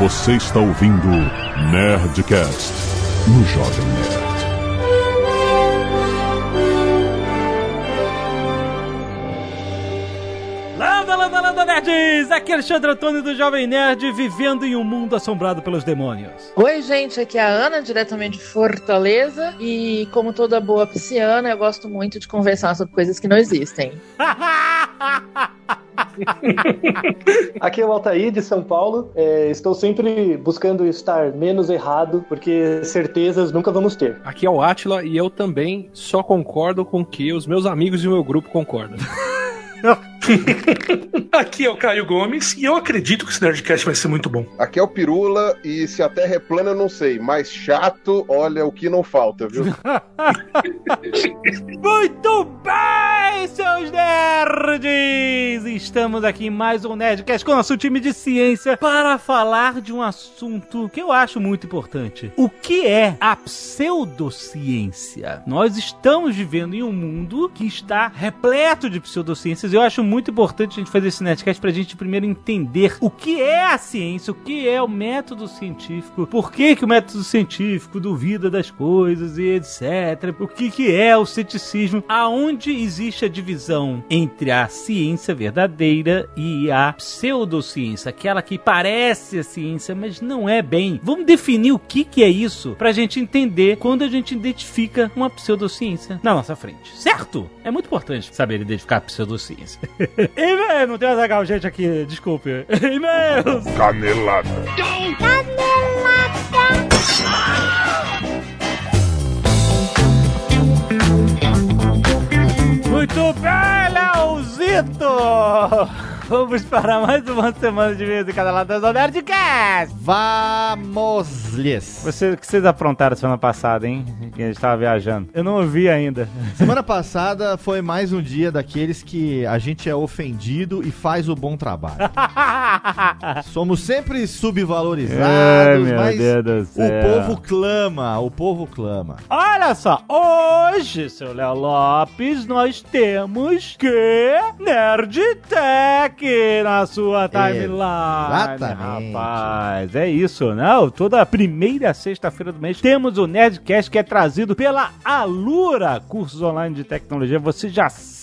Você está ouvindo Nerdcast no Jovem Nerd. Landa, landa, landa, nerds! Aqui é Alexandre Antônio do Jovem Nerd, vivendo em um mundo assombrado pelos demônios. Oi, gente, aqui é a Ana, diretamente de Fortaleza. E como toda boa pisciana, eu gosto muito de conversar sobre coisas que não existem. Aqui é o Altair de São Paulo. É, estou sempre buscando estar menos errado, porque certezas nunca vamos ter. Aqui é o Atila e eu também só concordo com o que os meus amigos e o meu grupo concordam. Aqui é o Caio Gomes e eu acredito que esse Nerdcast vai ser muito bom. Aqui é o Pirula e se a Terra é plana eu não sei, mas chato, olha o que não falta, viu? Muito bem, seus nerds! Estamos aqui em mais um Nerdcast com o nosso time de ciência para falar de um assunto que eu acho muito importante. O que é a pseudociência? Nós estamos vivendo em um mundo que está repleto de pseudociências e eu acho muito importante a gente fazer esse Nerdcast pra gente primeiro entender o que é a ciência, o que é o método científico, por que, que o método científico duvida das coisas e etc. O que, que é o ceticismo, aonde existe a divisão entre a ciência verdadeira e a pseudociência, aquela que parece a ciência, mas não é bem. Vamos definir o que, que é isso pra gente entender quando a gente identifica uma pseudociência na nossa frente, certo? É muito importante saber identificar a pseudociência. E-mail, não tem mais legal, gente, aqui, desculpe. E-mails! Canelada. Muito bem, Leozito! Vamos para mais uma semana de e-mails em cada lado do Nerdcast! Vamos-lhes! Você, o que vocês aprontaram semana passada, hein? Que a gente tava viajando. Eu não ouvi ainda. Semana passada foi mais um dia daqueles que a gente é ofendido e faz o bom trabalho. Somos sempre subvalorizados, meu mas Deus do o povo clama, o povo clama. Olha só, hoje, seu Léo Lopes, nós temos que Nerd Tech na sua timeline. Exatamente. Rapaz, é isso, não? Toda primeira sexta-feira do mês temos o Nerdcast que é trazido pela Alura, cursos online de tecnologia. Você já sabe,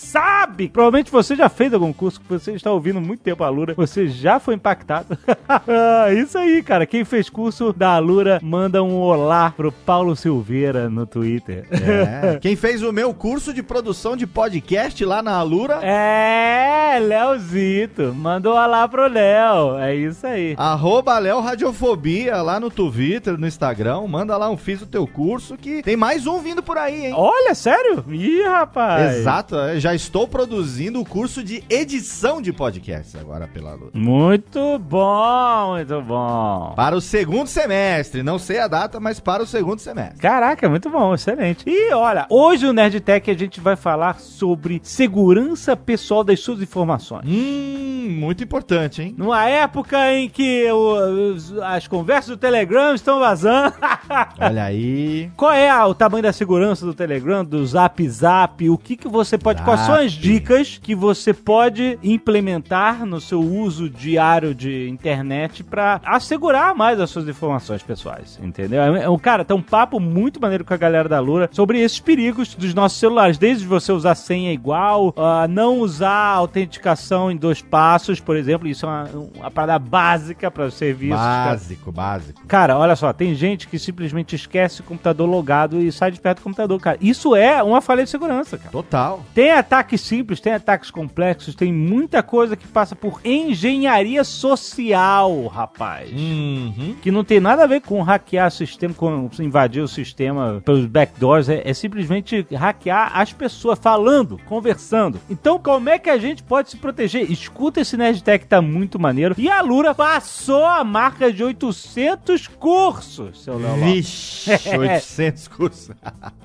provavelmente você já fez algum curso que você está ouvindo muito tempo a Alura, você já foi impactado. Ah, isso aí, cara. Quem fez curso da Alura, manda um olá pro Paulo Silveira no Twitter. É. Quem fez o meu curso de produção de podcast lá na Alura, É, Leozito. Mandou um olá pro Léo. É isso aí. arroba Léo Radiofobia lá no Twitter, no Instagram, manda lá um fiz o teu curso que tem mais um vindo por aí, hein? Olha, sério? Ih, rapaz. Exato, é, já estou produzindo o curso de edição de podcasts agora pela Alura. Muito bom, muito bom. Para o segundo semestre, não sei a data, mas para o segundo semestre. Caraca, muito bom, excelente. E olha, hoje no Nerdtech a gente vai falar sobre segurança pessoal das suas informações. Hum, muito importante, hein? Numa época em que o- as conversas do Telegram estão vazando. Olha aí. Qual é a- o tamanho da segurança do Telegram, do Zap Zap? O que, que você pode. Quais são as dicas que você pode implementar no seu uso diário de internet pra assegurar mais as suas informações pessoais? Entendeu? É, é um cara, tem um papo muito maneiro com a galera da Lura sobre esses perigos dos nossos celulares, desde você usar senha igual, ah, não usar autenticação em dois passos, por exemplo. Isso é uma, uma parada básica para os serviços. cara. Básico, básico. Cara, olha só, tem gente que simplesmente esquece o computador logado e sai de perto do computador, cara. Isso é uma falha de segurança, cara. Total. Tem ataques simples, tem ataques complexos, tem muita coisa que passa por engenharia social, rapaz. Uhum. Que não tem nada a ver com hackear o sistema, com invadir o sistema pelos backdoors, é, é simplesmente hackear as pessoas falando, conversando. Então, como é que a gente pode se proteger? Escuta esse Nerdtech, tá muito maneiro. E a Lura passou a marca de 800 cursos, seu Léo. Vixe, 800 cursos.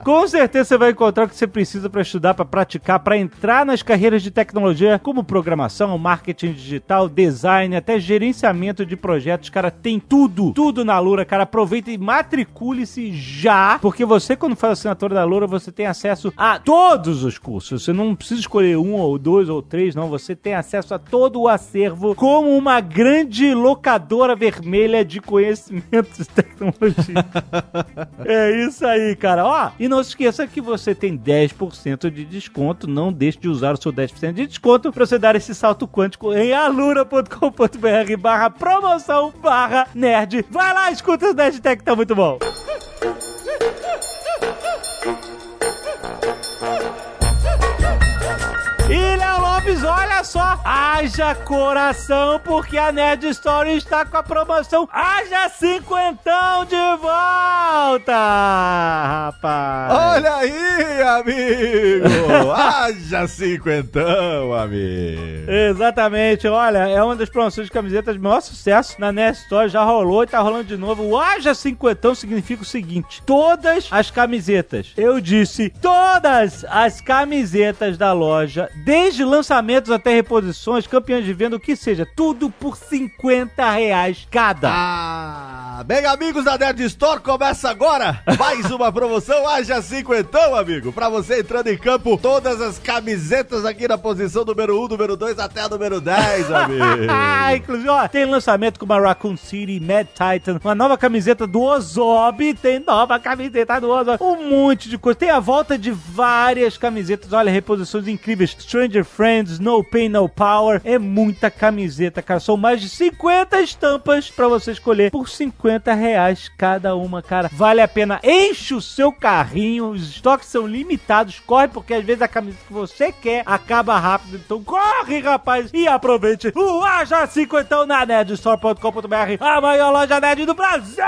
Com certeza você vai encontrar o que você precisa para estudar, para praticar, para entrar nas carreiras de tecnologia, como programação, marketing digital, design, até gerenciamento de projetos. Cara, tem tudo, tudo na Lura, cara. Aproveita e matricule-se já, porque você, quando faz assinatura da Lura, você tem acesso a todos os cursos. Você não precisa escolher um ou dois ou três, não. Você tem acesso a todo o acervo como uma grande locadora vermelha de conhecimentos e tecnologia. é isso aí, cara. Ó, e não se esqueça que você tem 10% de desconto. Não deixe de usar o seu 10% de desconto para você dar esse salto quântico em alura.com.br barra promoção barra nerd. Vai lá, escuta o Nerdtech, tá muito bom. E Olha só, haja coração, porque a Nerd Story está com a promoção Haja Cinquentão de volta, rapaz. Olha aí, amigo! Haja cinquentão, amigo! Exatamente, olha, é uma das promoções de camisetas de maior sucesso na Nerd Store, já rolou e tá rolando de novo. O Haja Cinquentão significa o seguinte: todas as camisetas, eu disse, todas as camisetas da loja, desde lançamentos até reposições, campeões de venda, o que seja, tudo por 50 reais cada. Ah, bem, amigos da Nerd Store, começa agora mais uma promoção Haja Cinquentão, amigo. Pra você entrando em campo, todas as camisetas aqui na posição número 1, número 2 até a número 10, amigo. Ah, inclusive, ó, tem lançamento com uma Raccoon City, Mad Titan, uma nova camiseta do Ozob, tem nova camiseta do Ozob, um monte de coisa. Tem a volta de várias camisetas, olha, reposições incríveis. Stranger Friends, No Pain, No Power, é muita camiseta, cara. São mais de 50 estampas pra você escolher por 50 reais cada uma, cara. Vale a pena. Enche o seu carrinho, os estoques são limitados, corre, porque às vezes a camiseta que você quer acaba rápido. Então corre, rapaz, e aproveite o Aja 50 na nerdstore.com.br, a maior loja nerd do Brasil!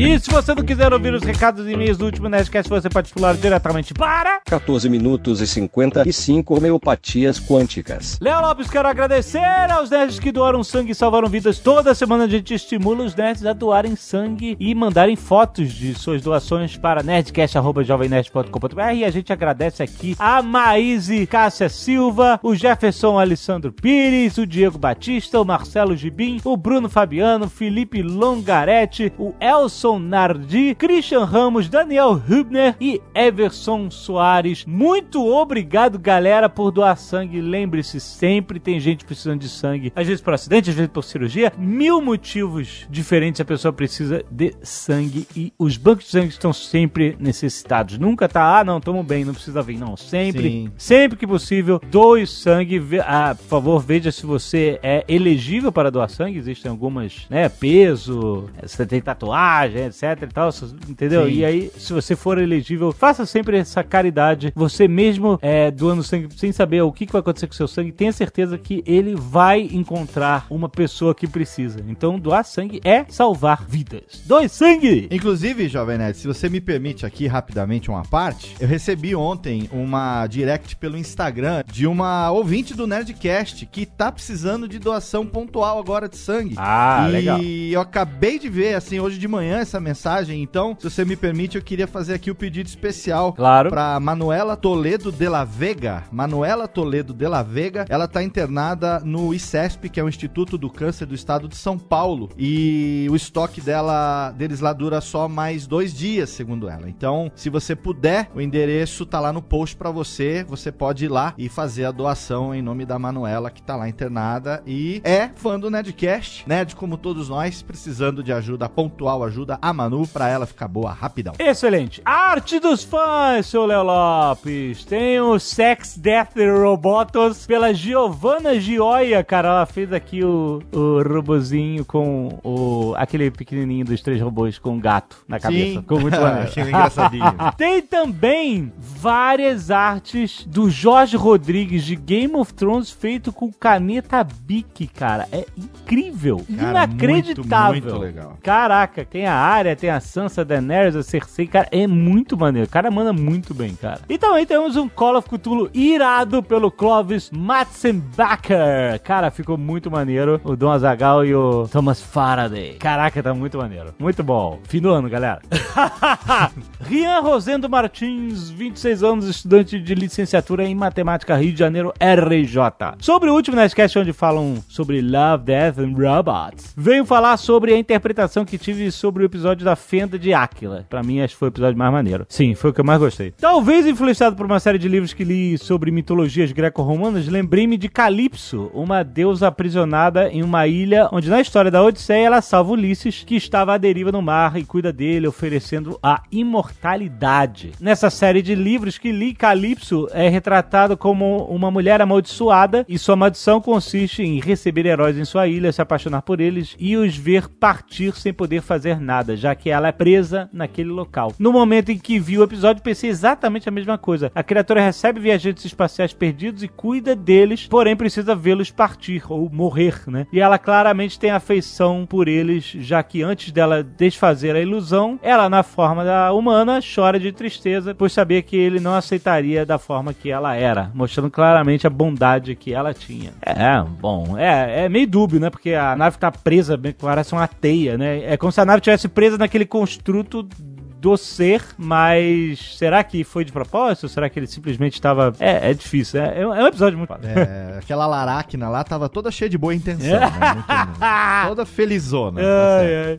E se você não quiser ouvir os recados e e-mails do último Nerdcast, você pode pular diretamente para... 14 minutos e 55 homeopatias quânticas. Léo Lopes, quero agradecer aos nerds que doaram sangue e salvaram vidas. Toda semana a gente estimula os nerds a doarem sangue e mandarem fotos de suas doações para nerdcast.jovemnerd.com.br e a gente agradece aqui a Maíse Cássia Silva, o Jefferson Alessandro Pires, o Diego Batista, o Marcelo Gibim, o Bruno Fabiano, Felipe Longaretti, o Elson Nardi, Christian Ramos, Daniel Hübner e Everson Soares. Muito obrigado, galera, por doar sangue. Lembre-se, sempre tem gente precisando de sangue. Às vezes por acidente, às vezes por cirurgia. Mil motivos diferentes a pessoa precisa de sangue e os bancos de sangue estão sempre necessitados. Nunca tá, ah, não, tamo bem, não precisa vir. Não, sempre, Sim. sempre que possível, doe sangue. Ah, por favor, veja se você é elegível para doar sangue. Existem algumas, né, peso, você tem tatuagem, etc e tal, entendeu? Sim. E aí, se você for elegível, faça sempre essa caridade. Você mesmo é, doando sangue sem saber o que, que vai acontecer com o seu sangue, tenha certeza que ele vai encontrar uma pessoa que precisa. Então, doar sangue é salvar vidas. Doe sangue! Inclusive, Jovem Nerd, se você me permite aqui rapidamente uma parte, eu recebi ontem uma direct pelo Instagram de uma ouvinte do Nerdcast que tá precisando de doação pontual agora de sangue. Ah, e legal. eu acabei de ver, assim, hoje de manhã essa mensagem, então, se você me permite, eu queria fazer aqui o pedido especial Claro. para Manuela Toledo de la Vega. Manuela Toledo de la Vega, ela tá internada no ICESP, que é o Instituto do Câncer do Estado de São Paulo, e o estoque dela deles lá dura só mais dois dias, segundo ela. Então, se você puder, o endereço tá lá no post para você, você pode ir lá e fazer a doação em nome da Manuela, que tá lá internada e é fã do Nerdcast, nerd como todos nós, precisando de ajuda pontual, ajuda a Manu pra ela ficar boa rapidão. Excelente. Arte dos fãs, seu Léo Lopes. Tem o Sex, Death Robotos pela Giovanna Gioia, cara. Ela fez aqui o, o robozinho com o aquele pequenininho dos três robôs com um gato na cabeça. Ficou muito maneiro. Achei engraçadinho. Tem também várias artes do Jorge Rodrigues de Game of Thrones feito com caneta Bic, cara. É incrível. Cara, inacreditável. muito, muito legal. Caraca, tem a Arya, tem a Sansa, Daenerys, a Cersei, cara, é muito maneiro. O cara manda muito bem, cara. E também temos um Call of Cthulhu irado pelo Clovis Matzenbacher. Cara, ficou muito maneiro. O Dom Azagal e o Thomas Faraday. Caraca, tá muito maneiro. Muito bom. Fim do ano, galera. Rian Rosendo Martins, 26 anos, estudante de licenciatura em Matemática Rio de Janeiro, RJ. Sobre o último Nerdcast, onde falam sobre Love, Death and Robots, venho falar sobre a interpretação que tive sobre episódio da Fenda de Áquila. Pra mim, acho que foi o episódio mais maneiro. Sim, foi o que eu mais gostei. Talvez influenciado por uma série de livros que li sobre mitologias greco-romanas, lembrei-me de Calypso, uma deusa aprisionada em uma ilha onde na história da Odisseia ela salva Ulisses, que estava à deriva no mar e cuida dele, oferecendo a imortalidade. Nessa série de livros que li, Calypso é retratado como uma mulher amaldiçoada e sua maldição consiste em receber heróis em sua ilha, se apaixonar por eles e os ver partir sem poder fazer nada, já que ela é presa naquele local. No momento em que vi o episódio, pensei exatamente a mesma coisa. A criatura recebe viajantes espaciais perdidos e cuida deles, porém precisa vê-los partir ou morrer, né? E ela claramente tem afeição por eles, já que antes dela desfazer a ilusão, ela, na forma da humana, chora de tristeza, pois sabia que ele não aceitaria da forma que ela era, mostrando claramente a bondade que ela tinha. É, bom, é, é meio dúbio, né? Porque a nave tá presa, parece uma teia, né? É como se a nave tivesse presa naquele construto do ser, mas será que foi de propósito? Será que ele simplesmente estava. É, é difícil. É, é um episódio muito. É, aquela laracna lá tava toda cheia de boa intenção, né? Muito- toda felizona. tá.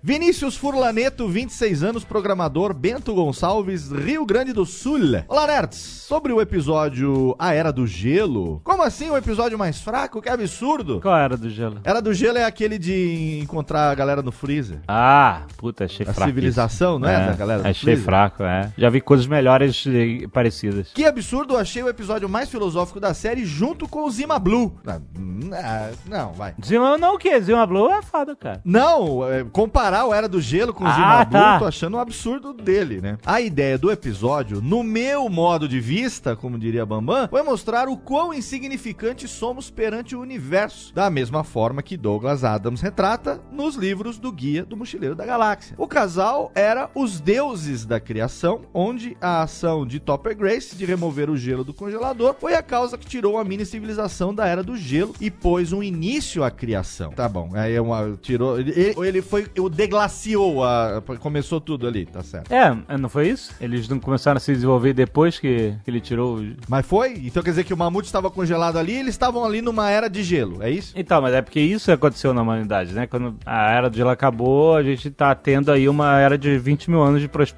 Vinícius Furlaneto, 26 anos, programador, Bento Gonçalves, Rio Grande do Sul. Olá, nerds! Sobre o episódio A Era do Gelo. Como assim o episódio mais fraco? Que absurdo! Qual era do gelo? Era do Gelo é aquele de encontrar a galera no freezer. Ah, puta, achei A fraco. civilização, isso. não é, da galera Achei freezer? fraco, é. Já vi coisas melhores e parecidas. Que absurdo, achei o episódio mais filosófico da série junto com o Zima Blue. Ah, hum, ah, não, vai. Zima, não o quê? Zima Blue é foda, cara. Não, é, comparar o Era do Gelo com o Ah, Zima Blue, tá. tô achando um absurdo dele, né? A ideia do episódio, no meu modo de vista, como diria Bambam, foi mostrar o quão insignificantes somos perante o universo, da mesma forma que Douglas Adams retrata nos livros do Guia do Mochileiro da Galáxia. O casal era os deuses da criação, onde a ação de Topper Grace de remover o gelo do congelador foi a causa que tirou a mini civilização da Era do Gelo e pôs um início à criação. Tá bom, aí é uma, tirou, ele, ele foi, o deglaciou, a, começou tudo ali, tá certo. É, não foi isso? Eles não começaram a se desenvolver depois que, que ele tirou o... Mas foi? Então quer dizer que o mamute estava congelado ali e eles estavam ali numa era de gelo, é isso? Então, mas é porque isso aconteceu na humanidade, né? Quando a era do gelo acabou, a gente tá tendo aí uma era de 20 mil anos de prosperidade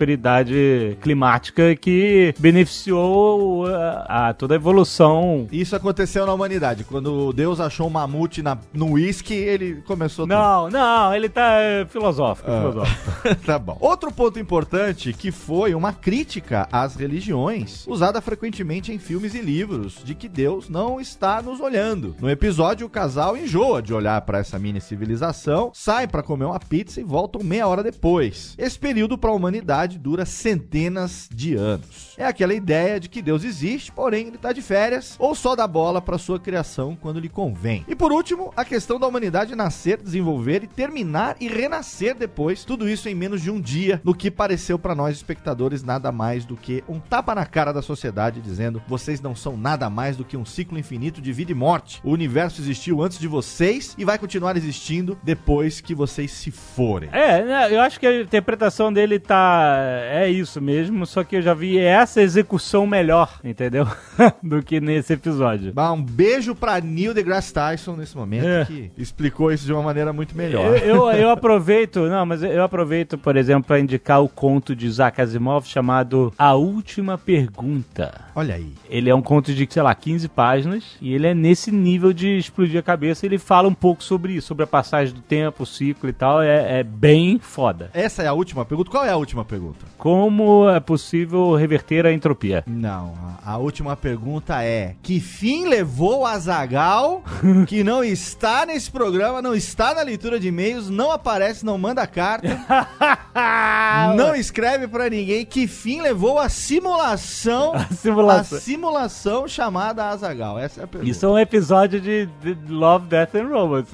climática que beneficiou a, a toda a evolução. Isso aconteceu na humanidade. Quando Deus achou um mamute na, no uísque, ele começou Não, não, ele tá é, filosófico, Ah. filosófico. tá bom. Outro ponto importante que foi uma crítica às religiões, usada frequentemente em filmes e livros, de que Deus não está nos olhando. No episódio, o casal enjoa de olhar para essa mini civilização, sai para comer uma pizza e voltam meia hora depois. Esse período para a humanidade dura centenas de anos. É aquela ideia de que Deus existe, porém ele está de férias ou só dá bola para sua criação quando lhe convém. E por último, a questão da humanidade nascer, desenvolver e terminar e renascer depois, tudo isso em menos de um dia, no que pareceu para nós espectadores nada mais do que um tapa na cara da sociedade dizendo: vocês não são nada mais do que um ciclo infinito de vida e morte. O universo existiu antes de vocês e vai continuar existindo depois que vocês se forem. É, né, eu acho que a interpretação dele tá. É isso mesmo, só que eu já vi essa execução melhor, entendeu? Do que nesse episódio. Bah, Um beijo pra Neil deGrasse Tyson nesse momento, É. que explicou isso de uma maneira muito Eu, melhor. eu, eu aproveito, não, mas eu aproveito, por exemplo, para indicar o conto de Isaac Asimov chamado A Última Pergunta. Olha aí. Ele é um conto de, sei lá, 15 páginas e ele é nesse nível de explodir a cabeça. Ele fala um pouco sobre isso, sobre a passagem do tempo, o ciclo e tal. É, é bem foda. Essa é a última pergunta? Qual é a última pergunta? Como é possível reverter a entropia? Não, a, a última pergunta é: que fim levou a Zagal, que não está nesse programa, não está na leitura de e-mails, não aparece, não manda carta, não escreve pra ninguém? Que fim levou a simulação, a simulação. simulação chamada Azagal? Essa é a pergunta. Isso é um episódio de, de Love, Death and Robots.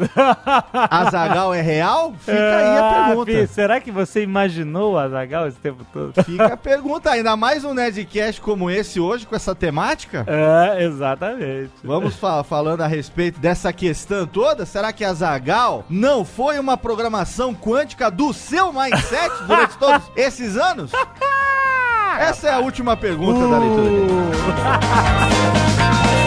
Azagal é real? Fica aí a Ah, pergunta. Será que você imaginou o Azagal esse tempo todo? Fica a pergunta, ainda mais um Nerdcast como esse hoje, com essa temática. É, exatamente. Vamos fa- falando a respeito dessa questão toda. Será que a Zagal não foi uma programação quântica do seu mindset durante todos esses anos? Essa é a última pergunta da leitura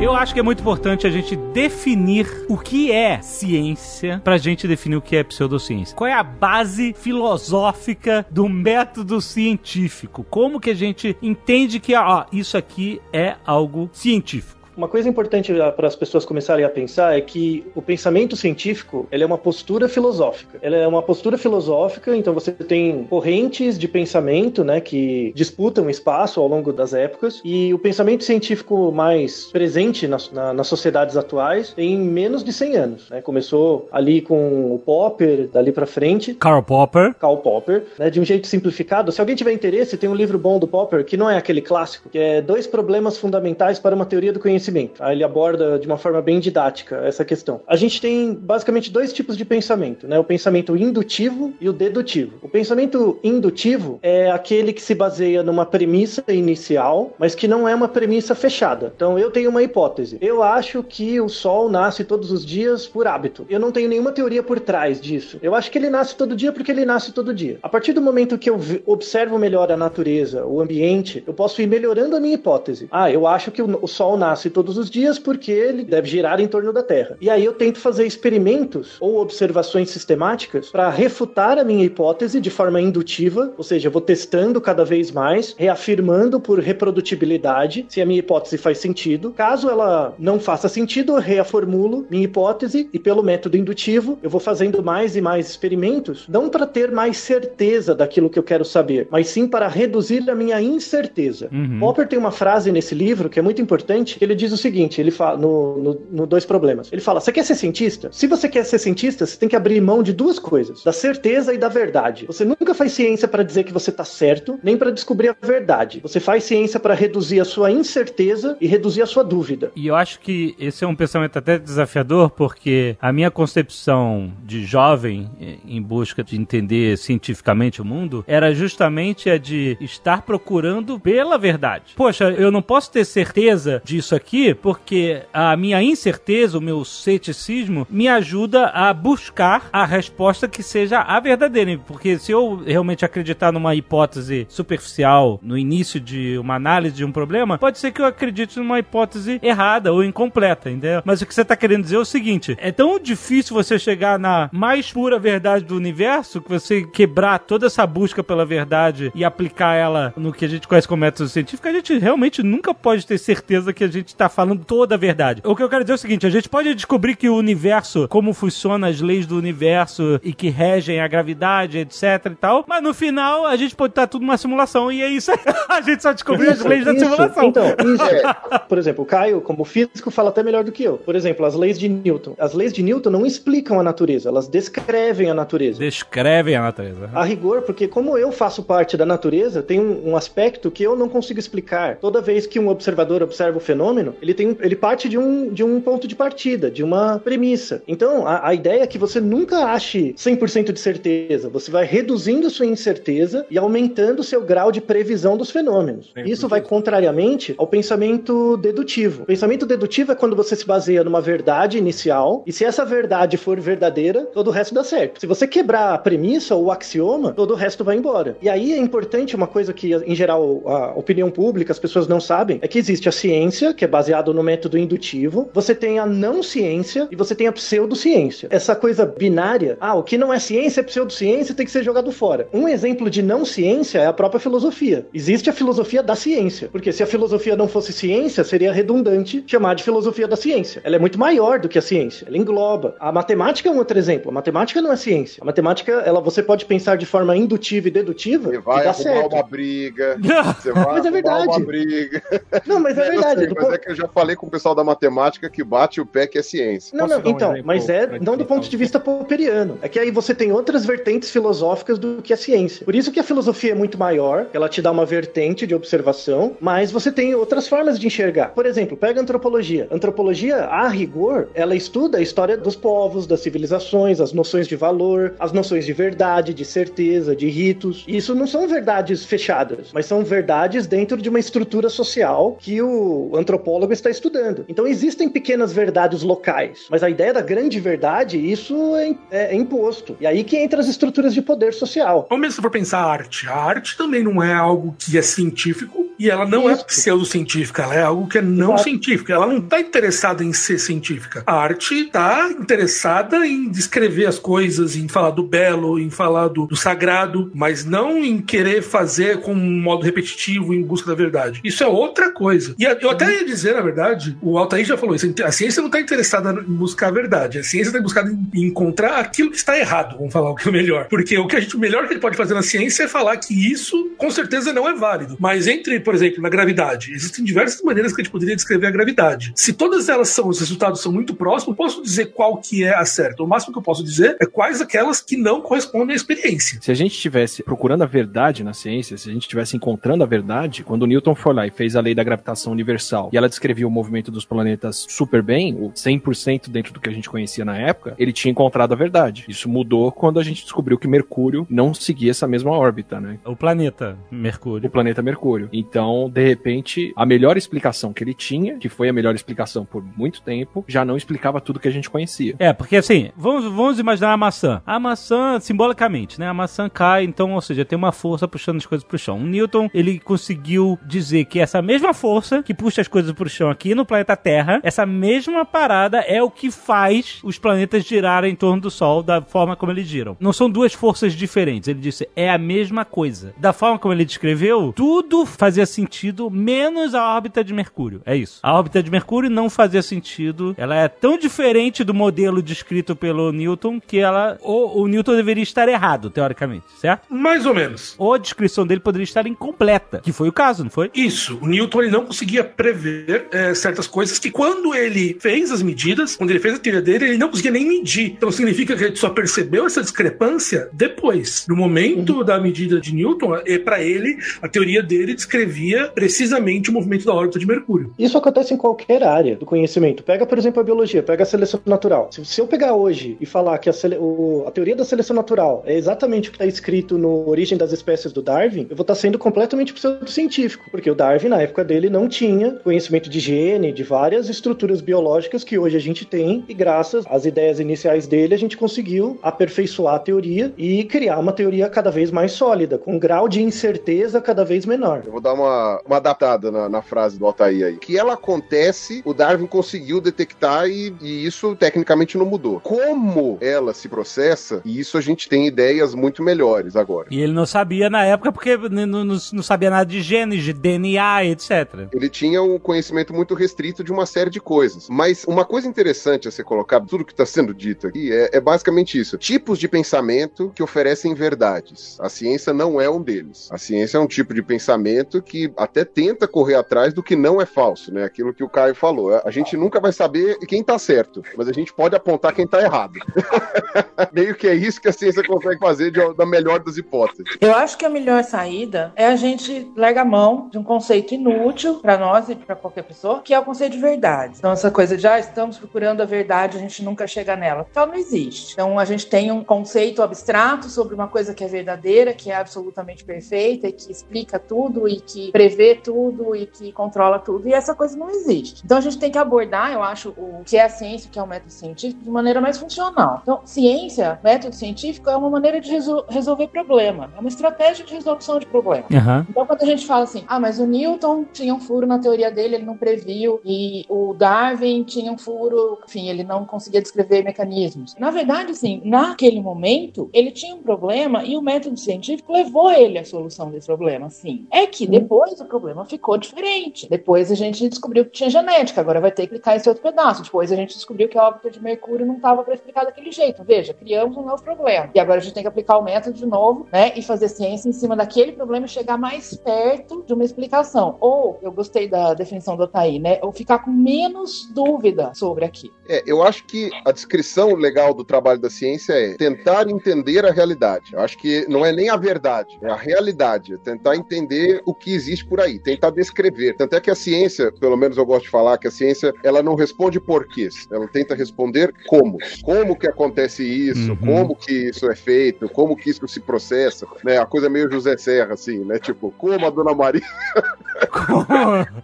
Eu acho que é muito importante a gente definir o que é ciência pra gente definir o que é pseudociência. Qual é a base filosófica do método científico? Como que a gente entende que, ó, isso aqui é algo científico? Uma coisa importante para as pessoas começarem a pensar é que o pensamento científico ele é uma postura filosófica. Ela é uma postura filosófica, então você tem correntes de pensamento né, que disputam espaço ao longo das épocas, e o pensamento científico mais presente nas, na, nas sociedades atuais tem menos de 100 anos. Né? Começou ali com o Popper, dali para frente. Karl Popper. Karl Popper, né, de um jeito simplificado. Se alguém tiver interesse, tem um livro bom do Popper, que não é aquele clássico, que é Dois Problemas Fundamentais para uma Teoria do Conhecimento conhecimento. Ele aborda de uma forma bem didática essa questão. A gente tem basicamente dois tipos de pensamento, né? O pensamento indutivo e o dedutivo. O pensamento indutivo é aquele que se baseia numa premissa inicial, mas que não é uma premissa fechada. Então eu tenho uma hipótese. Eu acho que o sol nasce todos os dias por hábito. Eu não tenho nenhuma teoria por trás disso. Eu acho que ele nasce todo dia porque ele nasce todo dia. A partir do momento que eu observo melhor a natureza, o ambiente, eu posso ir melhorando a minha hipótese. Ah, eu acho que o sol nasce todos os dias porque ele deve girar em torno da Terra. E aí eu tento fazer experimentos ou observações sistemáticas para refutar a minha hipótese de forma indutiva, ou seja, eu vou testando cada vez mais, reafirmando por reprodutibilidade se a minha hipótese faz sentido. Caso ela não faça sentido, eu reaformulo minha hipótese e pelo método indutivo eu vou fazendo mais e mais experimentos, não para ter mais certeza daquilo que eu quero saber, mas sim para reduzir a minha incerteza. Uhum. Popper tem uma frase nesse livro que é muito importante, que ele diz o seguinte: ele fala no, no, no, Dois Problemas. Ele fala: você quer ser cientista? Se você quer ser cientista, você tem que abrir mão de duas coisas: da certeza e da verdade. Você nunca faz ciência para dizer que você está certo, nem para descobrir a verdade. Você faz ciência para reduzir a sua incerteza e reduzir a sua dúvida. E eu acho que esse é um pensamento até desafiador, porque a minha concepção de jovem em busca de entender cientificamente o mundo era justamente a de estar procurando pela verdade. Poxa, eu não posso ter certeza disso aqui aqui porque a minha incerteza, o meu ceticismo, me ajuda a buscar a resposta que seja a verdadeira. Porque se eu realmente acreditar numa hipótese superficial no início de uma análise de um problema, pode ser que eu acredite numa hipótese errada ou incompleta, entendeu? Mas o que você está querendo dizer é o seguinte: é tão difícil você chegar na mais pura verdade do universo que você quebrar toda essa busca pela verdade e aplicar ela no que a gente conhece como método científico, a gente realmente nunca pode ter certeza que a gente está falando toda a verdade. O que eu quero dizer é o seguinte: a gente pode descobrir que o universo, como funcionam as leis do universo e que regem a gravidade, etc e tal, mas no final a gente pode estar tudo numa simulação e é isso. a gente só descobriu as leis da isso. simulação. Então, isso. É. Por exemplo, o Caio, como físico, fala até melhor do que eu. Por exemplo, as leis de Newton. As leis de Newton não explicam a natureza, elas descrevem a natureza. Descrevem a natureza. A rigor, porque como eu faço parte da natureza, tem um, um aspecto que eu não consigo explicar. Toda vez que um observador observa o fenômeno, ele tem ele parte de um, de um ponto de partida, de uma premissa. Então, a, a ideia é que você nunca ache 100% de certeza. Você vai reduzindo sua incerteza e aumentando seu grau de previsão dos fenômenos. Isso vai contrariamente ao pensamento dedutivo. O pensamento dedutivo é quando você se baseia numa verdade inicial e se essa verdade for verdadeira, todo o resto dá certo. Se você quebrar a premissa ou o axioma, todo o resto vai embora. E aí é importante uma coisa que, em geral, a opinião pública, as pessoas não sabem, é que existe a ciência, que é baseada no método indutivo, você tem a não ciência e você tem a pseudociência. Essa coisa binária, ah, o que não é ciência é pseudociência, tem que ser jogado fora. Um exemplo de não ciência é a própria filosofia. Existe a filosofia da ciência, porque se a filosofia não fosse ciência, seria redundante chamar de filosofia da ciência. Ela é muito maior do que a ciência, ela engloba. A matemática é um outro exemplo. A matemática não é ciência. A matemática, ela você pode pensar de forma indutiva e dedutiva Você vai e dá arrumar certo. uma briga. Você vai Mas é arrumar verdade. uma briga. Não, mas é verdade. sei, mas é que eu já falei com o pessoal da matemática que bate o pé que é ciência. Não, não, um então, exemplo mas é não do ponto de vista popperiano. É que aí você tem outras vertentes filosóficas do que a ciência. Por isso que a filosofia é muito maior, ela te dá uma vertente de observação, mas você tem outras formas de enxergar. Por exemplo, pega a antropologia. Antropologia, a rigor, ela estuda a história dos povos, das civilizações, as noções de valor, as noções de verdade, de certeza, de ritos. E isso não são verdades fechadas, mas são verdades dentro de uma estrutura social que o antropólogo está estudando. Então existem pequenas verdades locais, mas a ideia da grande verdade, isso é, é- é imposto. E aí que entra as estruturas de poder social. Ou mesmo se for pensar a arte, a arte também não é algo que é científico E ela não Isso. é pseudocientífica, ela é algo que é não Exato. científico. Ela não está interessada em ser científica. A arte está interessada em descrever as coisas, em falar do belo, em falar do, do sagrado, mas não em querer fazer com um modo repetitivo em busca da verdade. Isso é outra coisa. E eu até ia dizer, na verdade, o Altair já falou isso, a ciência não está interessada em buscar a verdade, a ciência está buscada em encontrar aquilo que está errado, vamos falar o que é melhor. Porque o que a gente, o melhor que a gente pode fazer na ciência é falar que isso, com certeza, não é válido. Mas entre, por exemplo, na gravidade, existem diversas maneiras que a gente poderia descrever a gravidade. Se todas elas são, os resultados são muito próximos, posso dizer qual que é a certa. O máximo que eu posso dizer é quais aquelas que não correspondem à experiência. Se a gente estivesse procurando a verdade na ciência, se a gente estivesse encontrando a verdade, quando Newton foi lá e fez a lei da gravitação universal e ela descrevia o movimento dos planetas super bem, o 100% dentro do que a gente conhecia na época, ele tinha encontrado a verdade. Isso mudou quando a gente descobriu que Mercúrio não seguia essa mesma órbita, né? O planeta o Mercúrio. planeta Mercúrio. Então, de repente, a melhor explicação que ele tinha, que foi a melhor explicação por muito tempo, já não explicava tudo que a gente conhecia. É, porque assim, vamos, vamos imaginar a maçã. A maçã, simbolicamente, né? A maçã cai, então, ou seja, tem uma força puxando as coisas pro chão. O Newton, ele conseguiu dizer que essa mesma força que puxa as coisas pro chão aqui no planeta Terra, essa mesma parada é o que faz os planetas girarem em torno do Sol da forma como eles giram. Não são duas forças diferentes. Ele disse, é a mesma coisa. Da forma como ele descreveu, tudo fazia sentido, menos a órbita de Mercúrio. É isso. A órbita de Mercúrio não fazia sentido. Ela é tão diferente do modelo descrito pelo Newton que ela. O, o Newton deveria estar errado, teoricamente, certo? Mais ou menos. Ou a descrição dele poderia estar incompleta, que foi o caso, não foi? Isso, o Newton ele não conseguia prever é, certas coisas que quando ele fez as medidas, quando ele fez a teoria dele, ele não conseguia nem medir. Então significa que ele só percebeu essa discrepância depois. No momento da medida de Newton, é, para ele, a teoria dele descrevia precisamente o movimento da órbita de Mercúrio. Isso acontece em qualquer área do conhecimento. Pega, por exemplo, a biologia, pega a seleção natural. Se, se eu pegar hoje e falar que a, sele- o- a teoria da seleção natural é exatamente o que está escrito no Origem das Espécies do Darwin, eu vou estar sendo completamente pseudocientífico, porque o Darwin, na época dele, não tinha conhecimento de gene, de várias estruturas biológicas que hoje a gente tem, e graças às ideias iniciais dele, a gente conseguiu aperfeiçoar a teoria e criar uma teoria cada vez mais sólida, com um grau de incerteza cada vez menor. Eu vou dar uma, uma adaptada na, na frase do Altair aí. Que ela acontece, o Darwin conseguiu detectar e, e isso tecnicamente não mudou. Como ela se processa, e isso a gente tem ideias muito melhores agora. E ele não sabia na época porque n- n- não, não sabia nada de genes, de DNA, etc. Ele tinha um conhecimento muito restrito de uma série de coisas. Mas uma coisa interessante a ser colocado, tudo que está sendo dito aqui, é, é basicamente isso. Tipos de pensamento que oferecem verdades. A ciência não é um deles. A ciência é um tipo de pensamento que até tenta correr atrás do que não é falso, né? Aquilo que o Caio falou. A gente nunca vai saber quem tá certo, mas a gente pode apontar quem tá errado. Meio que é isso que a ciência consegue fazer de- da melhor das hipóteses. Eu acho que a melhor saída é a gente largar a mão de um conceito inútil para nós e para qualquer pessoa, que é o conceito de verdade. Então, essa coisa de, ah, estamos procurando a verdade, a gente nunca chega nela. Então, não existe. Então, a gente tem um conceito abstrato sobre uma coisa que é verdadeira, que é absolutamente perfeita e que explica tudo e que prevê tudo e que controla tudo. E essa coisa não existe. Então, a gente tem que abordar, eu acho, o que é a ciência, o que é o método científico, de maneira mais funcional. Então, ciência, método científico, é uma maneira de resol- resolver problema. É uma estratégia de resolução de problema. Aham. Então, quando a gente fala assim, ah, mas o Newton tinha um furo na teoria dele, ele não previu, e o Darwin tinha um furo, enfim, ele não conseguia descrever mecanismos. Na verdade, assim, naquele momento, ele tinha um problema e o método científico levou ele à solução desse problema, sim. É que depois o problema ficou diferente. Depois a gente descobriu que tinha genética, agora vai ter que clicar esse outro pedaço. Depois a gente descobriu que a órbita de Mercúrio não estava para explicar daquele jeito. Veja, criamos um novo problema. E agora a gente tem que aplicar o método de novo, né, e fazer ciência em cima daquele problema e chegar mais perto de uma explicação. Ou, eu gostei da definição do Otaí, né, ou ficar com menos dúvida sobre aquilo. É, eu acho que a descrição legal do trabalho da ciência é tentar entender a realidade. Eu acho que não é nem a verdade, é a realidade. É tentar entender o que existe por aí, tentar descrever. Tanto é que a ciência, pelo menos eu gosto de falar, que a ciência ela não responde porquês, ela tenta responder como. Como que acontece isso, Uhum. como que isso é feito, como que isso se processa. Né? A coisa meio José Serra, assim, né? Tipo, como a dona Maria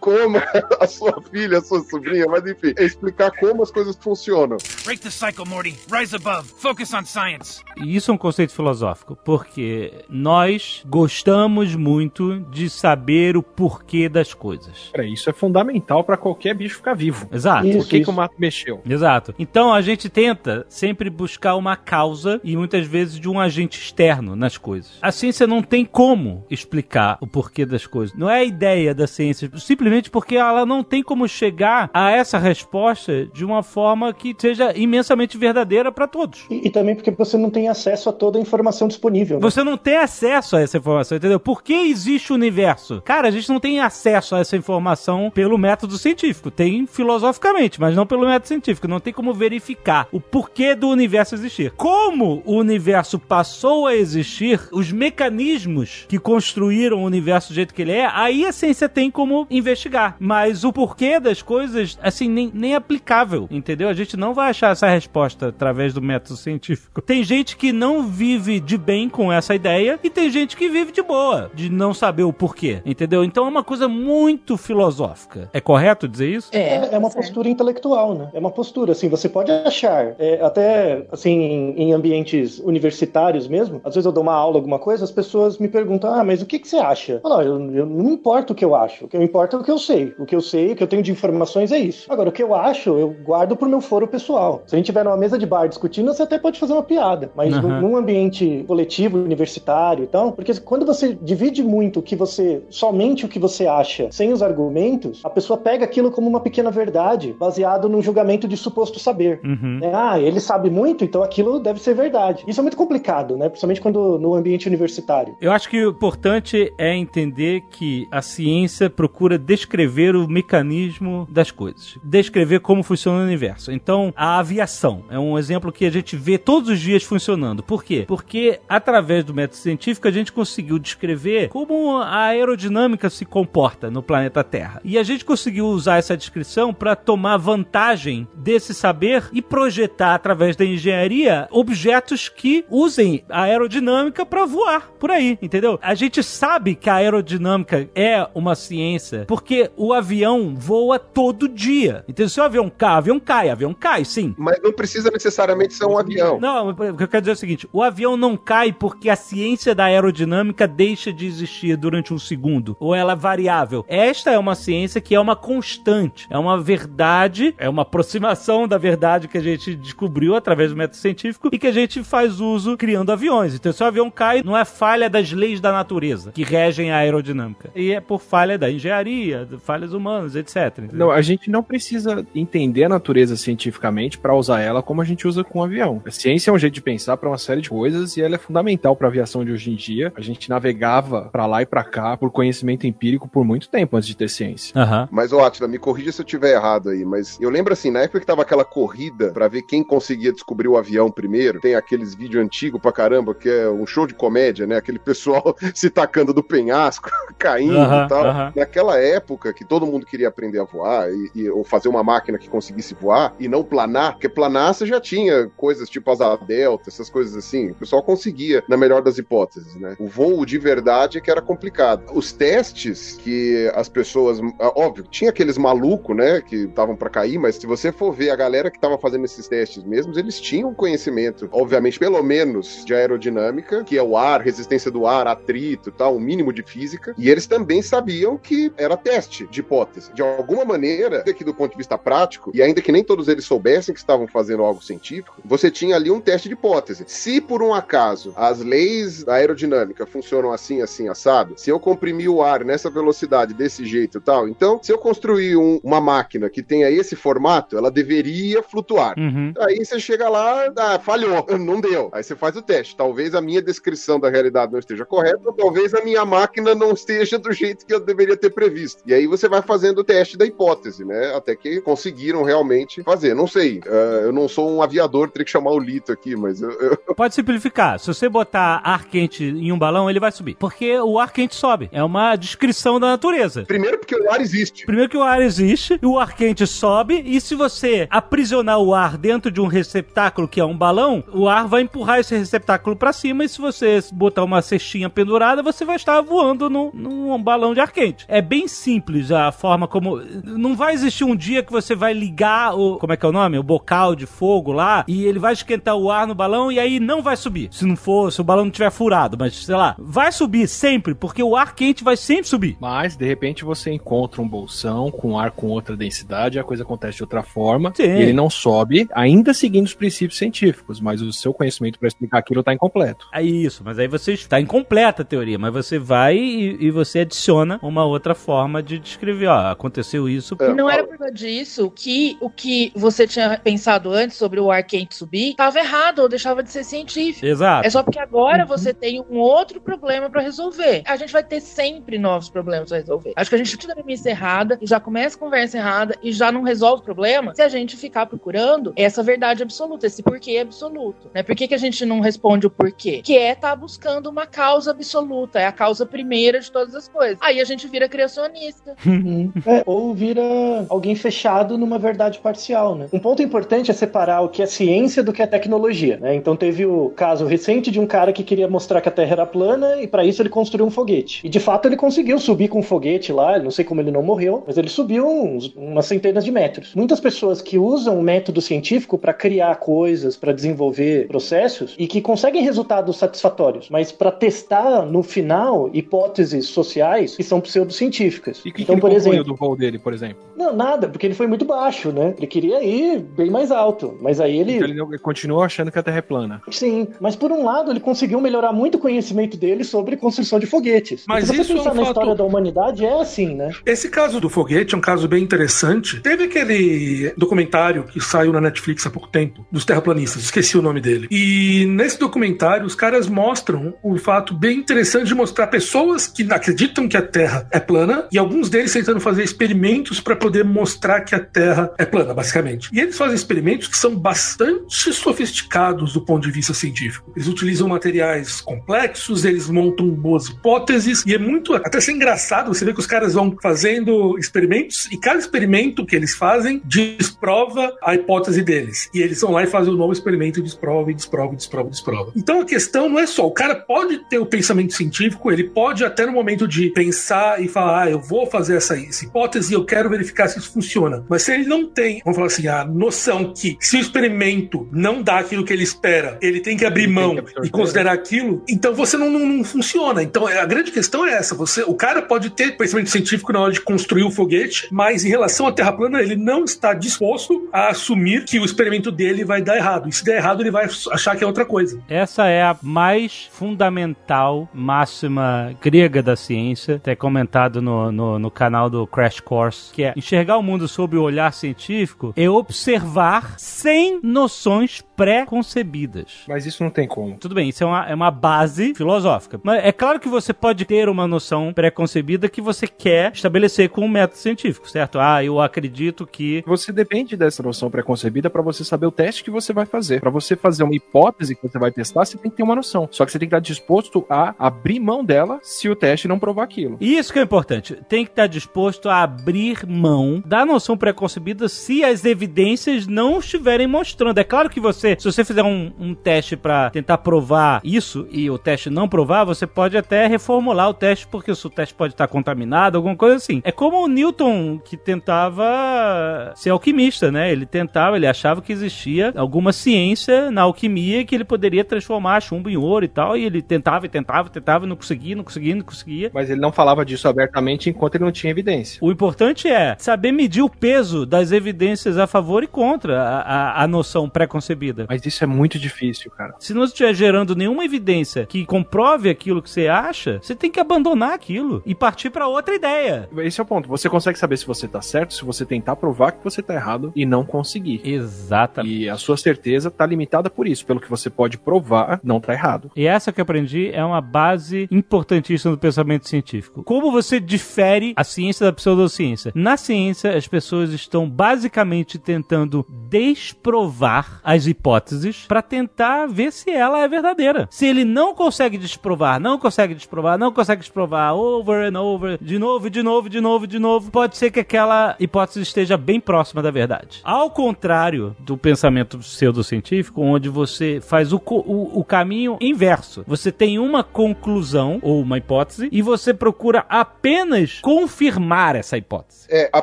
como a sua filha, a sua sobrinha, mas enfim, é explicar como as coisas funcionam. Break the cycle, Morty. Rise above. Focus on science. E isso é um conceito filosófico, porque nós gostamos muito de saber o porquê das coisas. Cara, isso é fundamental pra qualquer bicho ficar vivo. Exato. Por que, que o mato mexeu? Exato. Então a gente tenta sempre buscar uma causa e muitas vezes de um agente externo nas coisas. A ciência não tem como explicar o porquê das coisas. Não é a ideia da ciência, simplesmente porque ela não tem como chegar a essa resposta de uma forma que seja imensamente verdadeira para todos. E, e também porque você não tem acesso a toda a informação disponível. né? Você não tem acesso a essa informação, entendeu? Por que existe o universo? Cara, a gente não tem acesso a essa informação pelo método científico. Tem filosoficamente, mas não pelo método científico. Não tem como verificar o porquê do universo existir. Como o universo passou a existir, os mecanismos que construíram o universo do jeito que ele é, aí a ciência tem como investigar. Mas o porquê das coisas, assim, nem, nem aplicável, entendeu? A gente não vai achar essa resposta através do método científico. Tem gente que não vive de bem com essa ideia e tem gente que vive de boa, de não saber o porquê, entendeu? Então é uma coisa muito filosófica. É correto dizer isso? É, é uma certo. postura intelectual, né? É uma postura, assim, você pode achar, é, até, assim, em, em ambientes universitários mesmo, às vezes eu dou uma aula, alguma coisa, as pessoas me perguntam, ah, mas o que, que você acha? Eu, falo, "Ah, eu, eu não importa o que eu acho, o que importa é o que eu sei. O que eu sei, o que eu tenho de informações é isso. Agora, o que eu acho, eu guardo pro meu foro pessoal. Se a gente tiver numa mesa de bar discutindo, você até pode fazer uma piada, mas num, num ambiente coletivo, universitário e tal, porque quando você divide muito o que você, somente o que você acha, sem os argumentos, a pessoa pega aquilo como uma pequena verdade, baseado num julgamento de suposto saber. Uhum. É, Ah, ele sabe muito, então aquilo deve ser verdade. Isso é muito complicado, né? Principalmente quando no ambiente universitário. Eu acho que o importante é entender que a ciência procura descrever o mecanismo das coisas, descrever como funciona o universo. Então, a aviação é um exemplo que a gente vê todos os dias funcionando. Por quê? Porque através do método científico a gente conseguiu descrever como a aerodinâmica se comporta no planeta Terra. E a gente conseguiu usar essa descrição para tomar vantagem desse saber e projetar através da engenharia objetos que usem a aerodinâmica para voar por aí, entendeu? A gente sabe que a aerodinâmica é uma ciência porque o avião voa todo dia. Entendeu? Se o avião cai, o avião cai, o avião cai, sim. Mas não precisa necessariamente ser um avião. Não, o que eu quero dizer é o seguinte: o avião não cai porque a ciência da aerodinâmica deixa de existir durante um segundo, ou ela é variável. Esta é uma ciência que é uma constante, é uma verdade, é uma aproximação da verdade que a gente descobriu através do método científico e que a gente faz uso criando aviões. Então, se o avião cai, não é falha das leis da natureza que regem a aerodinâmica, e é por falha da engenharia, falhas humanas, etc. entendeu? Não, a gente não precisa entender a natureza cientificamente para usar ela como a gente usa com o avião. A ciência é um jeito de pensar para uma série de coisas e ela é fundamental para a aviação de hoje em dia. A gente navegava para lá e para cá por conhecimento empírico por muito tempo antes de ter ciência. Aham. Mas, ô Atila, me corrija se eu tiver errado aí, mas eu lembro assim, na época que tava aquela corrida pra ver quem conseguia descobrir o avião primeiro, tem aqueles vídeos antigos pra caramba, que é um show de comédia, né? Aquele pessoal se tacando do penhasco, caindo Aham, e tal. aham. Naquela época que todo mundo queria aprender a voar, e, e- ou fazer uma máquina que conseguisse voar, e não planar, porque planar você já tinha coisas tipo asa delta, essas coisas assim, o pessoal conseguia, na melhor das hipóteses, né? O voo de verdade é que era complicado. Os testes que as pessoas, ah, óbvio, tinha aqueles malucos, né, que estavam pra cair, mas se você for ver a galera que tava fazendo esses testes mesmos, eles tinham conhecimento, obviamente, pelo menos de aerodinâmica, que é o ar, resistência do ar, atrito, tal, um mínimo de física, e eles também sabiam que era teste de hipótese. De alguma maneira, aqui do ponto de vista prático, e ainda que nem todos eles soubessem que estavam fazendo algo científico, você tinha ali um teste de hipótese. Se por um acaso as leis da aerodinâmica funcionam assim, assim, assado, se eu comprimir o ar nessa velocidade, desse jeito e tal, então, se eu construir um- uma máquina que tenha esse formato, ela deveria flutuar. Uhum. Aí você chega lá, ah, falhou, não deu. Aí você faz o teste. Talvez a minha descrição da realidade não esteja correta, ou talvez a minha máquina não esteja do jeito que eu deveria ter previsto. E aí você vai fazendo o teste da hipótese, né? Até que conseguiram realmente fazer. Não sei, ah, eu não sou um aviador, teria que chamar o Lito aqui, mas eu, eu- Pode simplificar. Se você botar ar quente em um balão, ele vai subir. Porque o ar quente sobe. É uma descrição da natureza. Primeiro porque o ar existe. Primeiro que o ar existe, o ar quente sobe, e se você aprisionar o ar dentro de um receptáculo que é um balão, o ar vai empurrar esse receptáculo pra cima, e se você botar uma cestinha pendurada, você vai estar voando num, num balão de ar quente. É bem simples a forma como... Não vai existir um dia que você vai ligar o... Como é que é o nome? O bocal de fogo lá, e ele vai esquentar o ar no balão, e aí não vai subir. Se não for, se o balão não tiver furado, mas sei lá, vai subir sempre, porque o ar quente vai sempre subir. Mas, de repente, você encontra um bolsão com ar com outra densidade, a coisa acontece de outra forma, Sim. e ele não sobe, ainda seguindo os princípios científicos, mas o seu conhecimento para explicar aquilo está incompleto. É isso, mas aí você está incompleta a teoria, mas você vai e, e você adiciona uma outra forma de descrever, ó, aconteceu isso. É, E não era por causa disso que o que você tinha pensado antes sobre o ar quente subir estava errado ou deixava de ser científico. Exato. É só porque agora você tem um outro problema pra resolver. A gente vai ter sempre novos problemas pra resolver. Acho que a gente tira a premissa errada e já começa a conversa errada e já não resolve o problema se a gente ficar procurando essa verdade absoluta, esse porquê absoluto. Né? Por que, que a gente não responde o porquê? Que é estar buscando uma causa absoluta, é a causa primeira de todas as coisas. Aí a gente vira criacionista. Uhum. É, ou vira alguém fechado numa verdade parcial, né? Um ponto importante é separar o que é ciência do que é tecnologia, né? Então teve o caso recente de um cara que queria mostrar que a Terra era plana e para isso ele construiu um foguete. E de fato ele conseguiu subir com um foguete lá, não sei como ele não morreu, mas ele subiu uns, umas centenas de metros. Muitas pessoas que usam o método científico para criar coisas, para desenvolver processos e que conseguem resultados satisfatórios, mas para testar no final hipóteses sociais que são pseudocientíficas. E que, então, que por exemplo, do voo dele, por exemplo? não, nada, porque ele foi muito baixo, né? Ele queria ir bem mais alto, mas aí ele, Então ele continua achando que a Terra é plana. sim, mas por um lado ele conseguiu melhorar muito o conhecimento dele sobre construção de foguetes. Mas Se você isso é um pensar na fato- história da humanidade é assim, né? Esse caso do foguete é um caso bem interessante. Teve aquele documentário que saiu na Netflix há pouco tempo, dos terraplanistas, esqueci o nome dele. E nesse documentário, os caras mostram um fato bem interessante de mostrar pessoas que acreditam que a Terra é plana e alguns deles tentando fazer experimentos para poder mostrar que a Terra é plana, basicamente. E eles fazem experimentos que são bastante sofisticados do ponto de vista científico. Eles utilizam materiais complexos, eles montam boas hipóteses e é muito até ser engraçado você ver que os caras vão fazendo experimentos e cada experimento que eles fazem desprova a hipótese deles. E eles vão lá e fazem um novo experimento e desprova, e desprova, e desprova, e desprova. Então a questão não é só, o cara pode ter o pensamento científico, ele pode até no momento de pensar e falar, ah, eu vou fazer essa, essa hipótese e eu quero verificar se isso funciona. Mas se ele não tem, vamos falar assim, a noção que se o experimento não dá aquilo que ele espera, ele tem que abrir Ele mão que e considerar aquilo, então você não, não, não funciona. Então a grande questão é essa: você, o cara pode ter conhecimento científico na hora de construir o foguete, mas em relação à Terra plana, ele não está disposto a assumir que o experimento dele vai dar errado. E se der errado, ele vai achar que é outra coisa. Essa é a mais fundamental máxima grega da ciência, até comentado no, no, no canal do Crash Course, que é enxergar o mundo sob o olhar científico é observar sem noções pré-concebidas. Mas isso não tem como. Tudo bem, isso é uma, é uma base filosófica. Mas é claro que você pode ter uma noção pré-concebida que você quer estabelecer com um método científico, certo? Ah, eu acredito que. Você depende dessa noção preconcebida para você saber o teste que você vai fazer. Para você fazer uma hipótese que você vai testar, você tem que ter uma noção. Só que você tem que estar disposto a abrir mão dela se o teste não provar aquilo. Isso que é importante. Tem que estar disposto a abrir mão da noção preconcebida se as evidências não estiverem mostrando. É claro que você, se você fizer um, um teste para tentar provar isso e o teste não provar, você pode até reformular o teste porque o teste pode estar contaminado, alguma coisa assim. É como o Newton que tentava ser alquimista, né? Ele tentava, ele achava que existia alguma ciência na alquimia que ele poderia transformar chumbo em ouro e tal, e ele tentava e tentava, tentava, não conseguia, não conseguia, não conseguia. Mas ele não falava disso abertamente enquanto ele não tinha evidência. O importante é saber medir o peso das evidências a favor e contra a, a, a noção pré-concebida. Mas isso é muito difícil, cara. Se não estiver gerando nenhuma evidência que comprove aquilo que você acha, você tem que abandonar aquilo e partir para outra ideia. Esse é o ponto. Você consegue saber se você tá certo se você tentar provar que você tá errado e não conseguir. Exatamente. E a sua certeza tá limitada por isso, pelo que você pode provar, não tá errado. E essa que eu aprendi é uma base importantíssima do pensamento científico. Como você difere a ciência da pseudociência? Na ciência, as pessoas estão basicamente tentando desprovar as hipóteses para tentar ver se ela é verdadeira. Se ele não consegue desprovar, não consegue desprovar, não consegue desprovar over and over, de novo, de novo, de novo, de novo, pode ser que aquela hipótese esteja bem próxima da verdade. Ao contrário do pensamento pseudocientífico, onde você faz o, o, o caminho inverso. Você tem uma conclusão ou uma hipótese e você procura apenas confirmar essa hipótese. É, a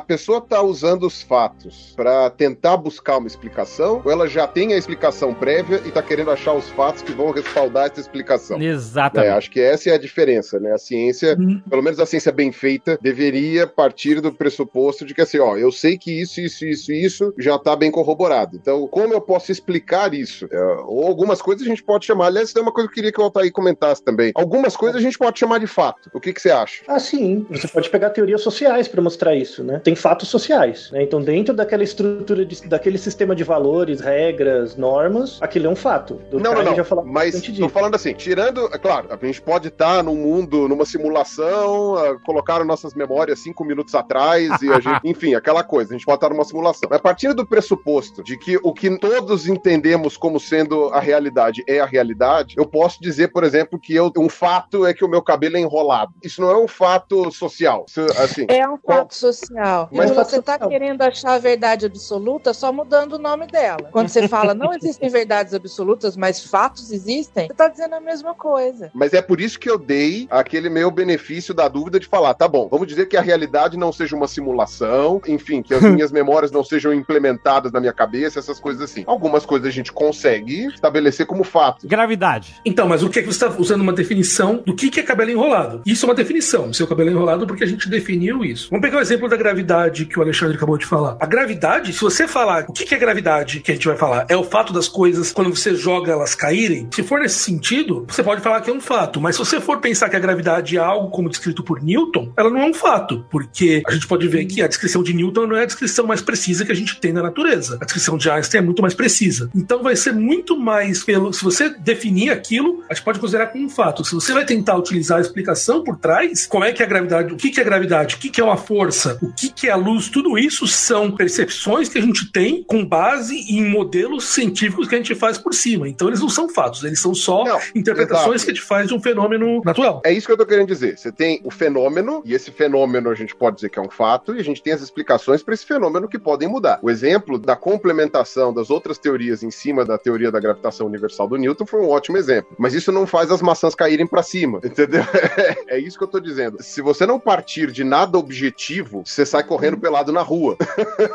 pessoa tá usando os fatos para tentar buscar uma explicação, ou ela já tem a explicação prévia e está querendo achar os fatos que vão respaldar essa explicação. Exatamente. É, acho que essa é a diferença, né? A ciência, Uhum. pelo menos a ciência bem feita, deveria partir do pressuposto de que assim, ó, eu sei que isso, isso, isso, isso já está bem corroborado. Então, como eu posso explicar isso? É, ou algumas coisas a gente pode chamar. Aliás, isso é uma coisa que eu queria que o Altair comentasse também. Algumas coisas a gente pode chamar de fato. O que, que você acha? Ah, sim. Você pode pegar teorias sociais para mostrar isso, né? Tem fatos sociais, né? Então, dentro daquela estrutura, de- daquele sistema de valores, regras, normas, aquilo é um fato. Do Não, não, não. Mas tô disso. falando assim, tirando, é claro, a gente pode estar num mundo, numa simulação, ah, colocaram nossas memórias cinco minutos atrás e a gente, enfim, aquela coisa, a gente pode estar numa simulação. Mas partindo do pressuposto de que o que todos entendemos como sendo a realidade é a realidade, eu posso dizer, por exemplo, que eu, um fato é que o meu cabelo é enrolado. Isso não é um fato social. Isso, assim, É um fato social. Mas fato você está querendo achar a verdade absoluta só mudando o nome dela. Quando você fala não existem verdades absolutas, mas fatos existem, você está dizendo a mesma coisa. Mas é por isso que eu dei aquele meu benefício da dúvida de falar, tá bom, vamos dizer que a realidade não seja uma simulação, enfim, que as minhas memórias não sejam implementadas na minha cabeça, essas coisas assim. Algumas coisas a gente consegue estabelecer como fato. Gravidade. Então, mas o que é que você está usando uma definição do que, que é cabelo enrolado? Isso é uma definição. Seu cabelo é enrolado porque a gente definiu isso. Vamos pegar o exemplo da gravidade que o Alexandre acabou de falar. A gravidade, se você falar o que, é gravidade, que a gente vai falar, é o fato das coisas quando você joga elas caírem. Se for nesse sentido, você pode falar que é um fato. Mas se você for pensar que a gravidade é algo como descrito por Newton, ela não é um fato. Porque a gente pode ver que a descrição de Newton não é a descrição mais precisa que a gente tem na natureza. A descrição de Einstein é muito mais precisa. Então vai ser muito mais pelo. Se você definir aquilo, a gente pode considerar como um fato. Se você vai tentar utilizar a explicação por trás, como é que é a gravidade, o que é gravidade, o que, que é uma força, o que, que é a luz, tudo isso são percepções que a gente tem com base em modelos científicos que a gente faz por cima. Então eles não são fatos, eles são só Não, interpretações exato. que a gente faz de um fenômeno natural. É isso que eu tô querendo dizer. Você tem o fenômeno, e esse fenômeno a gente pode dizer que é um fato, e a gente tem as explicações para esse fenômeno que podem mudar. O exemplo da complementação das outras teorias em cima da teoria da gravitação universal do Newton foi um ótimo exemplo. Mas isso não faz as maçãs caírem para cima, entendeu? é isso que eu tô dizendo. Se você não partir de nada objetivo, você sai correndo pelado na rua.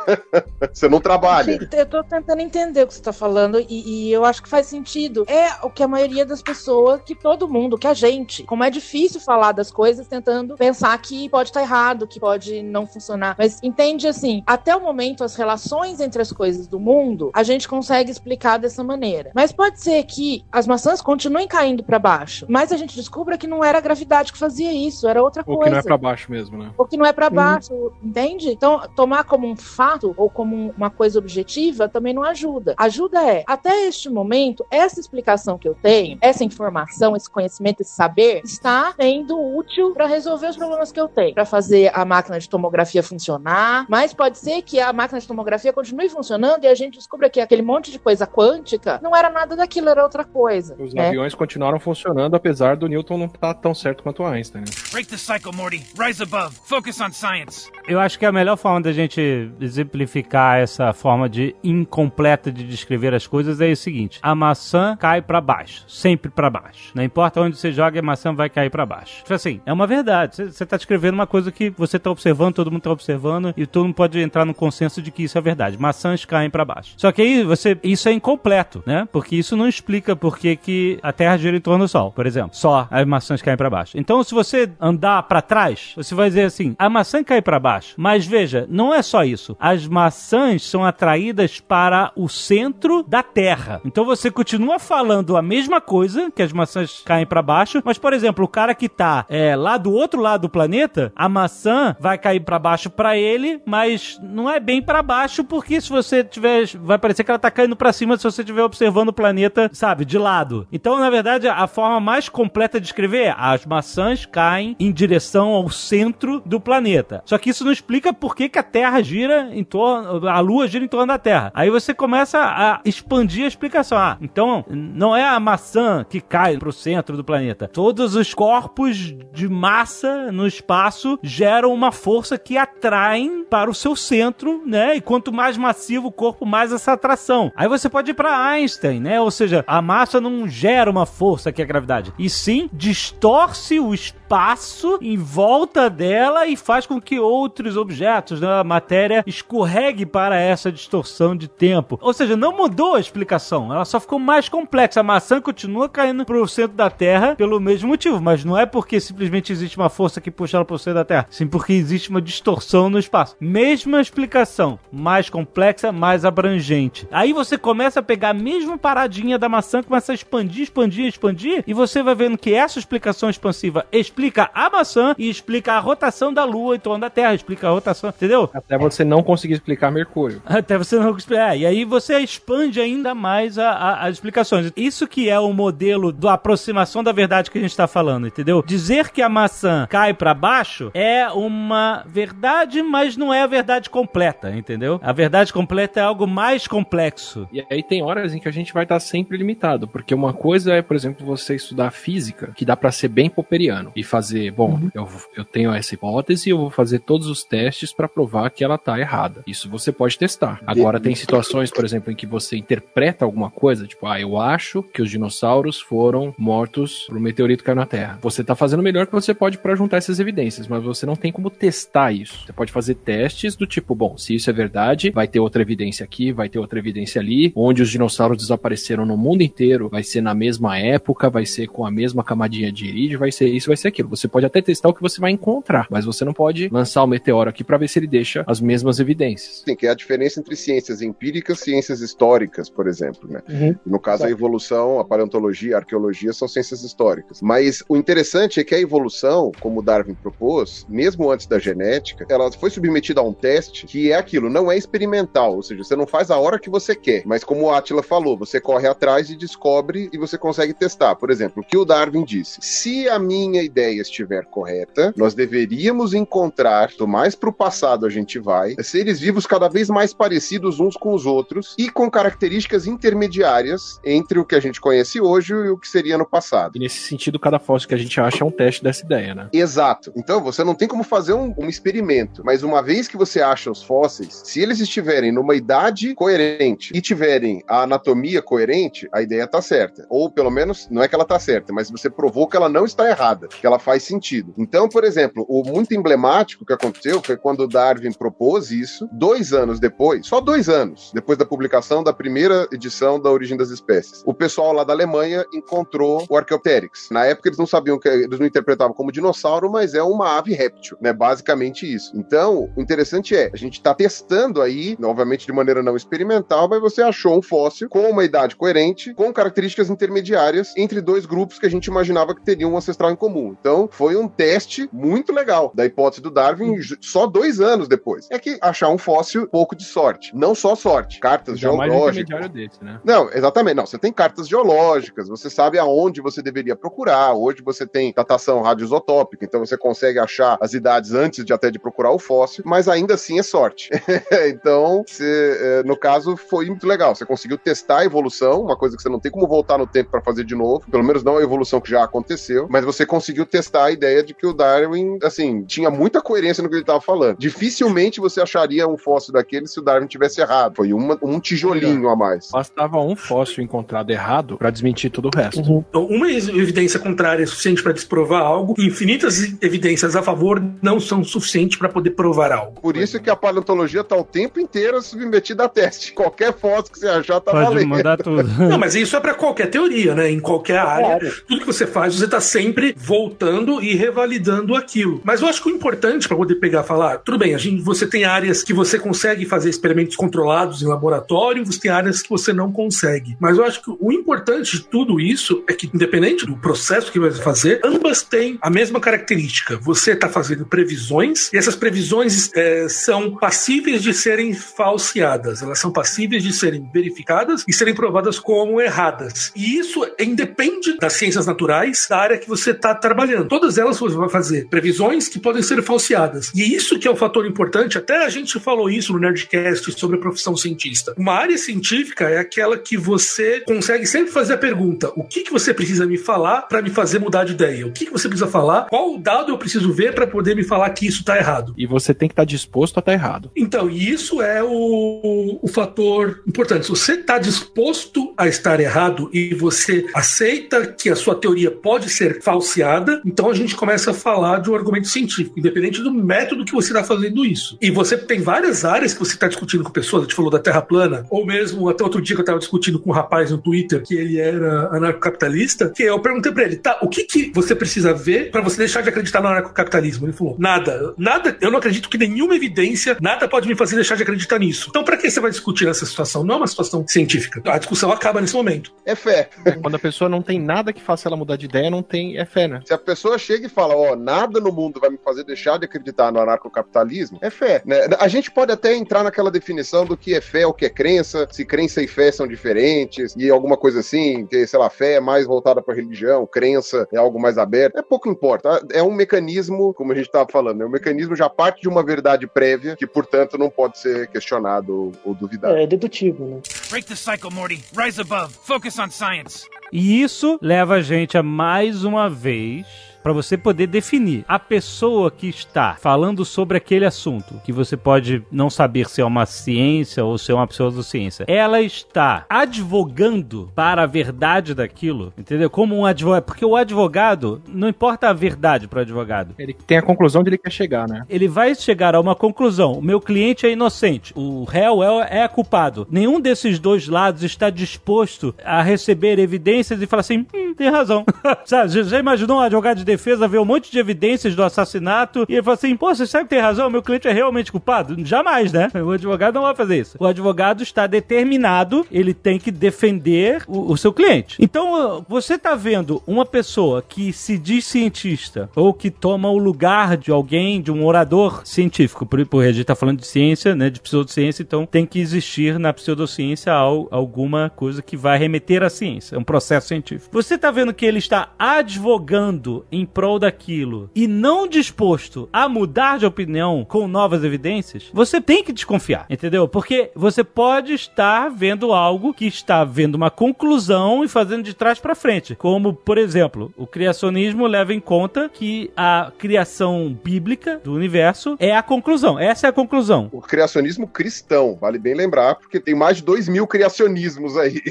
você não trabalha. Eu tô tentando entender o que você tá falando e, e eu acho que faz sentido. É o que a maioria das pessoas, que todo mundo, que a gente, como é difícil falar das coisas tentando pensar que pode estar errado, que pode não funcionar. Mas entende assim, até o momento as relações entre as coisas do mundo, a gente consegue explicar dessa maneira. Mas pode ser que as maçãs continuem caindo pra baixo, mas a gente descubra que não era a gravidade que fazia isso, era outra Ou coisa que não é pra baixo mesmo, né? Ou que não é pra baixo, entende? Então, tomar como um fato ou como um- uma coisa objetiva também não ajuda. Ajuda é, até este momento, essa explicação que eu tenho, essa informação, esse conhecimento, esse saber, está sendo útil para resolver os problemas que eu tenho, para fazer a máquina de tomografia funcionar. Mas pode ser que a máquina de tomografia continue funcionando e a gente descubra que aquele monte de coisa quântica não era nada daquilo, era outra coisa. Os né? aviões continuaram funcionando, apesar do Newton não estar tão certo quanto o Einstein. Né? Break the cycle, Morty. Rise above. Focus on science. Eu acho que a melhor forma da gente exemplificar essa forma de incompleta de descrever as coisas é o seguinte: a maçã cai pra baixo, sempre pra baixo. Não importa onde você joga, a maçã vai cair pra baixo. Tipo assim, é uma verdade. Você- tá descrevendo uma coisa que você tá observando, todo mundo tá observando e todo mundo pode entrar no consenso de que isso é verdade. Maçãs caem pra baixo. Só que aí você, isso é incompleto, né? Porque isso não explica por que, que a Terra gira em torno do Sol, por exemplo. Só as maçãs caem pra baixo. Então, se você andar pra trás, você vai dizer assim: a maçã cai pra baixo. Mas veja, não é só isso. As maçãs são atraídas para o centro da Terra. Então você continua falando a mesma coisa, que as maçãs caem pra baixo, mas por exemplo, o cara que tá é, lá do outro lado do planeta, a maçã vai cair pra baixo pra ele, mas não é bem pra baixo, porque se você tiver, vai parecer que ela tá caindo pra cima se você estiver observando o planeta, sabe, de lado. Então, na verdade, a forma mais completa de escrever é as maçãs caem em direção ao centro do planeta. Só que isso não explica por que, que a Terra gira em torno, a Lua gira em torno da Terra. Aí você começa a expandir a explicação. Ah, então não é a maçã que cai pro centro do planeta. Todos os corpos de massa no espaço geram uma força que atraem para o seu centro, né? E quanto mais massivo o corpo, mais essa atração. Aí você pode ir para Einstein, né? Ou seja, a massa não gera uma força que é a gravidade, e sim distorce o espaço espaço em volta dela e faz com que outros objetos, né, a matéria, escorregue para essa distorção de tempo. Ou seja, não mudou a explicação, ela só ficou mais complexa. A maçã continua caindo pro centro da Terra pelo mesmo motivo, mas não é porque simplesmente existe uma força que puxa ela pro centro da Terra, sim porque existe uma distorção no espaço. Mesma explicação, mais complexa, mais abrangente. Aí você começa a pegar a mesma paradinha da maçã, começa a expandir, expandir, expandir, e você vai vendo que essa explicação expansiva explica a maçã e explica a rotação da Lua em torno da Terra, explica a rotação, entendeu? Até você não conseguir explicar Mercúrio. Até você não explicar. É, e aí você expande ainda mais a, a, as explicações. Isso que é o modelo da aproximação da verdade que a gente está falando, entendeu? Dizer que a maçã cai para baixo é uma verdade, mas não é a verdade completa, entendeu? A verdade completa é algo mais complexo. E aí tem horas em que a gente vai estar sempre limitado, porque uma coisa é, por exemplo, você estudar física, que dá para ser bem popperiano e fazer, bom, uhum. eu, eu tenho essa hipótese, eu vou fazer todos os testes para provar que ela tá errada. Isso você pode testar. Agora tem situações, por exemplo, em que você interpreta alguma coisa, tipo, ah, eu acho que os dinossauros foram mortos por um meteorito que caiu na Terra. Você tá fazendo o melhor que você pode para juntar essas evidências, mas você não tem como testar isso. Você pode fazer testes do tipo, bom, se isso é verdade, vai ter outra evidência aqui, vai ter outra evidência ali, onde os dinossauros desapareceram no mundo inteiro, vai ser na mesma época, vai ser com a mesma camadinha de irídio, vai ser isso, vai ser aquilo. Você pode até testar o que você vai encontrar, mas você não pode lançar o meteoro aqui para ver se ele deixa as mesmas evidências. Sim, que é a diferença entre ciências empíricas e ciências históricas, por exemplo, né? Uhum. No caso, a evolução, a paleontologia, a arqueologia são ciências históricas. Mas o interessante é que a evolução, como Darwin propôs, mesmo antes da genética, ela foi submetida a um teste que é aquilo, não é experimental, ou seja, você não faz a hora que você quer, mas como o Atila falou, você corre atrás e descobre e você consegue testar. Por exemplo, o que o Darwin disse: se a minha ideia estiver correta, nós deveríamos encontrar, do mais para o passado a gente vai, seres vivos cada vez mais parecidos uns com os outros e com características intermediárias entre o que a gente conhece hoje e o que seria no passado. E nesse sentido, cada fóssil que a gente acha é um teste dessa ideia, né? Exato. Então você não tem como fazer um, um experimento, mas uma vez que você acha os fósseis, se eles estiverem numa idade coerente e tiverem a anatomia coerente, a ideia tá certa. Ou pelo menos, não é que ela tá certa, mas você provou que ela não está errada, que ela faz sentido. Então, por exemplo, o muito emblemático que aconteceu foi quando Darwin propôs isso, dois anos depois, só dois anos depois da publicação da primeira edição da Origem das Espécies. O pessoal lá da Alemanha encontrou o Archaeopteryx. Na época eles não sabiam que eles não interpretavam como dinossauro, mas é uma ave réptil, né? Basicamente isso. Então, o interessante é, a gente está testando aí, obviamente de maneira não experimental, mas você achou um fóssil com uma idade coerente, com características intermediárias entre dois grupos que a gente imaginava que teriam um ancestral em comum. Então, foi um teste muito legal da hipótese do Darwin só dois anos depois. É que achar um fóssil, pouco de sorte. Não só sorte, cartas geológicas. Desse, né? Não, exatamente. Não, você tem cartas geológicas, você sabe aonde você deveria procurar. Hoje você tem datação radioisotópica, então você consegue achar as idades antes de até de procurar o fóssil, mas ainda assim é sorte. então, você, é, no caso, foi muito legal. Você conseguiu testar a evolução, uma coisa que você não tem como voltar no tempo para fazer de novo, pelo menos não a evolução que já aconteceu, mas você conseguiu testar a ideia de que o Darwin, assim, tinha muita coerência no que ele estava falando. Dificilmente você acharia um fóssil daquele se o Darwin tivesse errado. Foi uma, um tijolinho a mais. Bastava um fóssil encontrado errado para desmentir todo o resto. Uhum. Então, uma evidência contrária é suficiente para desprovar algo, infinitas evidências a favor não são suficientes para poder provar algo. Por isso que a paleontologia está o tempo inteiro submetida a teste. Qualquer fóssil que você achar tá Pode valendo. mudar tudo. Não, mas isso é para qualquer teoria, né? Em qualquer área, tudo que você faz, você está sempre voltando e revalidando aquilo. Mas eu acho que o importante para poder pegar falar, tudo bem, a gente, você tem áreas que você consegue fazer experimentos controlados em laboratório, você tem áreas que você não consegue. Mas eu acho que o importante de tudo isso é que, independente do processo que você vai fazer, ambas têm a mesma característica. Você está fazendo previsões e essas previsões é, são passíveis de serem falseadas. Elas são passíveis de serem verificadas e serem provadas como erradas. E isso independe das ciências naturais, da área que você está trabalhando. Todas elas você vai fazer previsões que podem ser falseadas. E isso que é um fator importante, até a gente falou isso no Nerdcast sobre a profissão cientista. Uma área científica é aquela que você consegue sempre fazer a pergunta: o que, que você precisa me falar para me fazer mudar de ideia? O que, que você precisa falar? Qual dado eu preciso ver para poder me falar que isso está errado? E você tem que estar tá disposto a estar tá errado. Então, e isso é o, o fator importante. Se você está disposto a estar errado e você aceita que a sua teoria pode ser falseada, então a gente começa a falar de um argumento científico, independente do método que você está fazendo isso. E você tem várias áreas que você está discutindo com pessoas, a gente falou da Terra plana, ou mesmo até outro dia que eu estava discutindo com um rapaz no Twitter que ele era anarcocapitalista, que eu perguntei para ele, tá, o que que você precisa ver para você deixar de acreditar no anarcocapitalismo? Ele falou, nada, nada, eu não acredito que nenhuma evidência, nada pode me fazer deixar de acreditar nisso. Então, para que você vai discutir nessa situação? Não é uma situação científica. A discussão acaba nesse momento. É fé. Quando a pessoa não tem nada que faça ela mudar de ideia, não tem. É fé, né? Se a pessoa chega e fala, ó, nada no mundo vai me fazer deixar de acreditar no anarcocapitalismo, é fé. Né? A gente pode até entrar naquela definição do que é fé, o que é crença, se crença e fé são diferentes, e alguma coisa assim, que, sei lá, fé é mais voltada para religião, crença é algo mais aberto. É pouco importa. É um mecanismo, como a gente estava falando, é um mecanismo já parte de uma verdade prévia, que, portanto, não pode ser questionado ou duvidado. É dedutivo, né? Break the cycle, Morty. Rise above. Focus on science. E isso leva a gente a mais uma vez para você poder definir a pessoa que está falando sobre aquele assunto, que você pode não saber se é uma ciência ou se é uma pseudociência. Ela está advogando para a verdade daquilo, entendeu? Como um advogado, porque o advogado não importa a verdade para o advogado. Ele tem a conclusão de ele quer chegar, né? Ele vai chegar a uma conclusão. O meu cliente é inocente, o réu é, é culpado. Nenhum desses dois lados está disposto a receber evidências e falar assim, hum, tem razão. Sabe, já- já imaginou um advogado de defesa ver um monte de evidências do assassinato e ele fala assim, pô, você sabe que tem razão, meu cliente é realmente culpado? Jamais, né? O advogado não vai fazer isso. O advogado está determinado, ele tem que defender o, o seu cliente. Então, você tá vendo uma pessoa que se diz cientista ou que toma o lugar de alguém, de um orador científico, por, por a gente tá falando de ciência, né, de pseudociência, então tem que existir na pseudociência al- alguma coisa que vai remeter à ciência, é um processo científico. Você tá vendo que ele está advogando em prol daquilo e não disposto a mudar de opinião com novas evidências, você tem que desconfiar, entendeu? Porque você pode estar vendo algo que está vendo uma conclusão e fazendo de trás para frente, como, por exemplo, o criacionismo leva em conta que a criação bíblica do universo é a conclusão. Essa é a conclusão. O criacionismo cristão, vale bem lembrar, porque tem mais de dois mil criacionismos aí.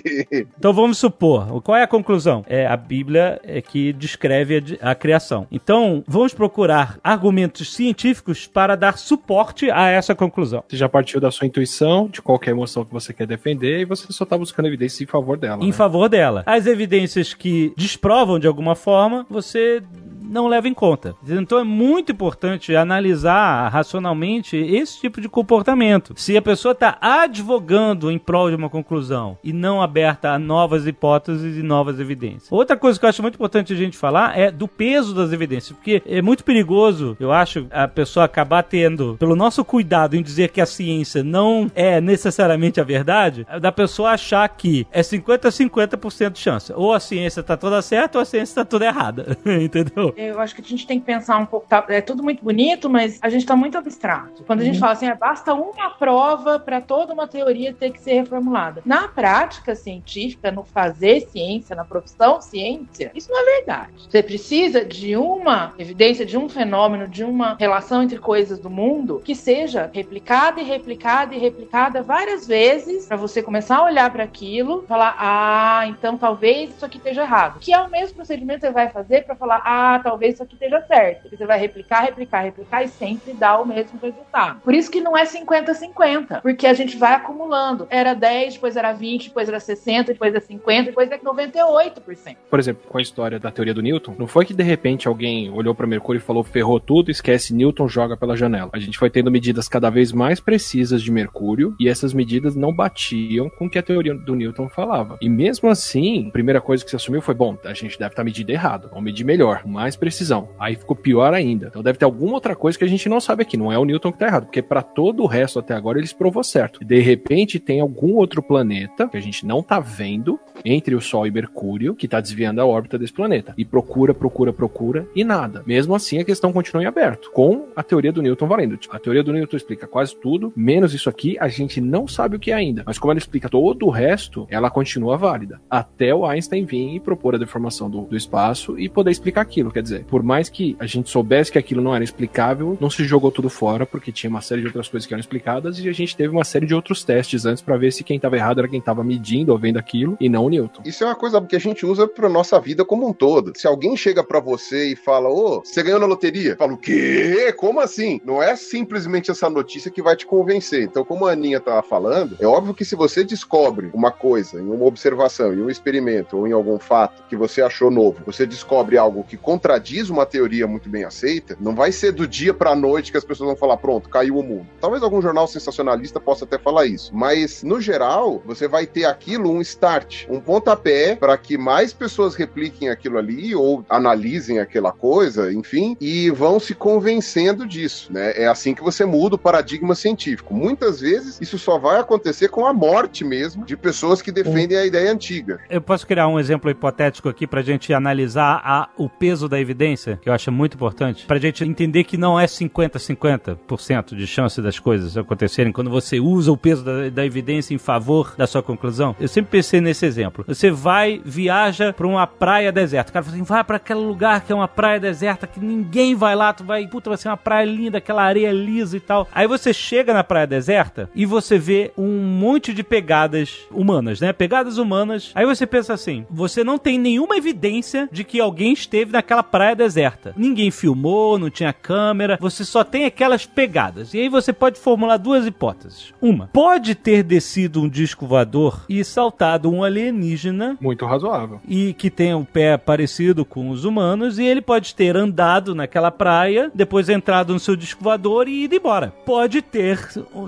Então vamos supor, qual é a conclusão? É a Bíblia é que descreve a, criação. Então vamos procurar argumentos científicos para dar suporte a essa conclusão. Você já partiu da sua intuição, de qualquer emoção que você quer defender, e você só tá buscando evidências em favor dela. Em né? favor dela. As evidências que desprovam de alguma forma, você não leva em conta. Então é muito importante analisar racionalmente esse tipo de comportamento. Se a pessoa está advogando em prol de uma conclusão e não aberta a novas hipóteses e novas evidências. Outra coisa que eu acho muito importante a gente falar é do peso das evidências, porque é muito perigoso, eu acho, a pessoa acabar tendo, pelo nosso cuidado em dizer que a ciência não é necessariamente a verdade, da pessoa achar que é 50 a 50% de chance. Ou a ciência está toda certa ou a ciência está toda errada. Entendeu? Eu acho que a gente tem que pensar um pouco. tá- é tudo muito bonito, mas a gente está muito abstrato. Quando a gente fala assim, ah, basta uma prova para toda uma teoria ter que ser reformulada. Na prática científica, no fazer ciência, na profissão ciência, isso não é verdade. Você precisa de uma evidência, de um fenômeno, de uma relação entre coisas do mundo que seja replicada e replicada e replicada várias vezes para você começar a olhar para aquilo, falar, ah, então talvez isso aqui esteja errado. Que é o mesmo procedimento que você vai fazer para falar, ah, talvez isso aqui esteja certo. Você vai replicar, replicar, replicar e sempre dá o mesmo resultado. Por isso que não é 50-50, porque a gente vai acumulando. Era 10, depois era 20, depois era 60, depois é 50, depois é 98%. Por exemplo, com a história da teoria do Newton, não foi que de repente alguém olhou para Mercúrio e falou ferrou tudo, esquece Newton, joga pela janela. A gente foi tendo medidas cada vez mais precisas de Mercúrio e essas medidas não batiam com o que a teoria do Newton falava. E mesmo assim, a primeira coisa que se assumiu foi: bom, a gente deve estar medindo errado, vamos medir melhor, com precisão. Aí ficou pior ainda. Então deve ter alguma outra coisa que a gente não sabe aqui. Não é o Newton que tá errado, porque para todo o resto até agora eles provou certo. De repente tem algum outro planeta que a gente não tá vendo entre o Sol e Mercúrio que tá desviando a órbita desse planeta. E procura, procura, procura e nada. Mesmo assim a questão continua em aberto, com a teoria do Newton valendo. A teoria do Newton explica quase tudo, menos isso aqui, a gente não sabe o que é ainda. Mas como ela explica todo o resto, ela continua válida. Até o Einstein vir e propor a deformação do, do espaço e poder explicar aquilo. Quer dizer, por mais que a gente soubesse que aquilo não era explicável, não se jogou tudo fora, porque tinha uma série de outras coisas que eram explicadas e a gente teve uma série de outros testes antes para ver se quem estava errado era quem estava medindo ou vendo aquilo e não o Newton. Isso é uma coisa que a gente usa pra nossa vida como um todo. Se alguém chega pra você e fala, ô, você ganhou na loteria? Fala, o quê? Como assim? Não é simplesmente essa notícia que vai te convencer. Então, como a Aninha tava falando, é óbvio que se você descobre uma coisa em uma observação, em um experimento ou em algum fato que você achou novo, você descobre algo que contradiz uma teoria muito bem aceita, não vai ser do dia pra noite que as pessoas vão falar, pronto, caiu o mundo. Talvez algum jornal sensacionalista possa até falar isso, mas no geral, você vai ter aquilo um start, um pontapé para que mais pessoas repliquem aquilo ali ou analisem aquela coisa, enfim, e vão se convencendo disso, né? É assim que você muda o paradigma científico. Muitas vezes isso só vai acontecer com a morte mesmo de pessoas que defendem a ideia antiga. Eu posso criar um exemplo hipotético aqui pra gente analisar a- o peso da evidência, que eu acho muito importante, pra gente entender que não é 50-50% de chance das coisas acontecerem quando você usa o peso da, da evidência em favor da sua conclusão. Eu sempre pensei nesse exemplo. Você vai, viaja pra uma praia deserta. O cara fala assim, vai pra aquele lugar que é uma praia deserta, que ninguém vai lá, tu vai, puta, vai ser uma praia linda, aquela areia lisa e tal. Aí você chega na praia deserta e você vê um monte de pegadas humanas, né? Pegadas humanas. Aí você pensa assim, você não tem nenhuma evidência de que alguém esteve naquela praia deserta. Ninguém filmou, não tinha câmera, você só tem aquelas pegadas. E aí você pode formular duas hipóteses. Uma, pode ter descido um disco voador e saltado um alienígena Muito razoável. e que tem um pé parecido com os humanos, e ele pode ter andado naquela praia, depois entrado no seu disco voador e ido embora. Pode ter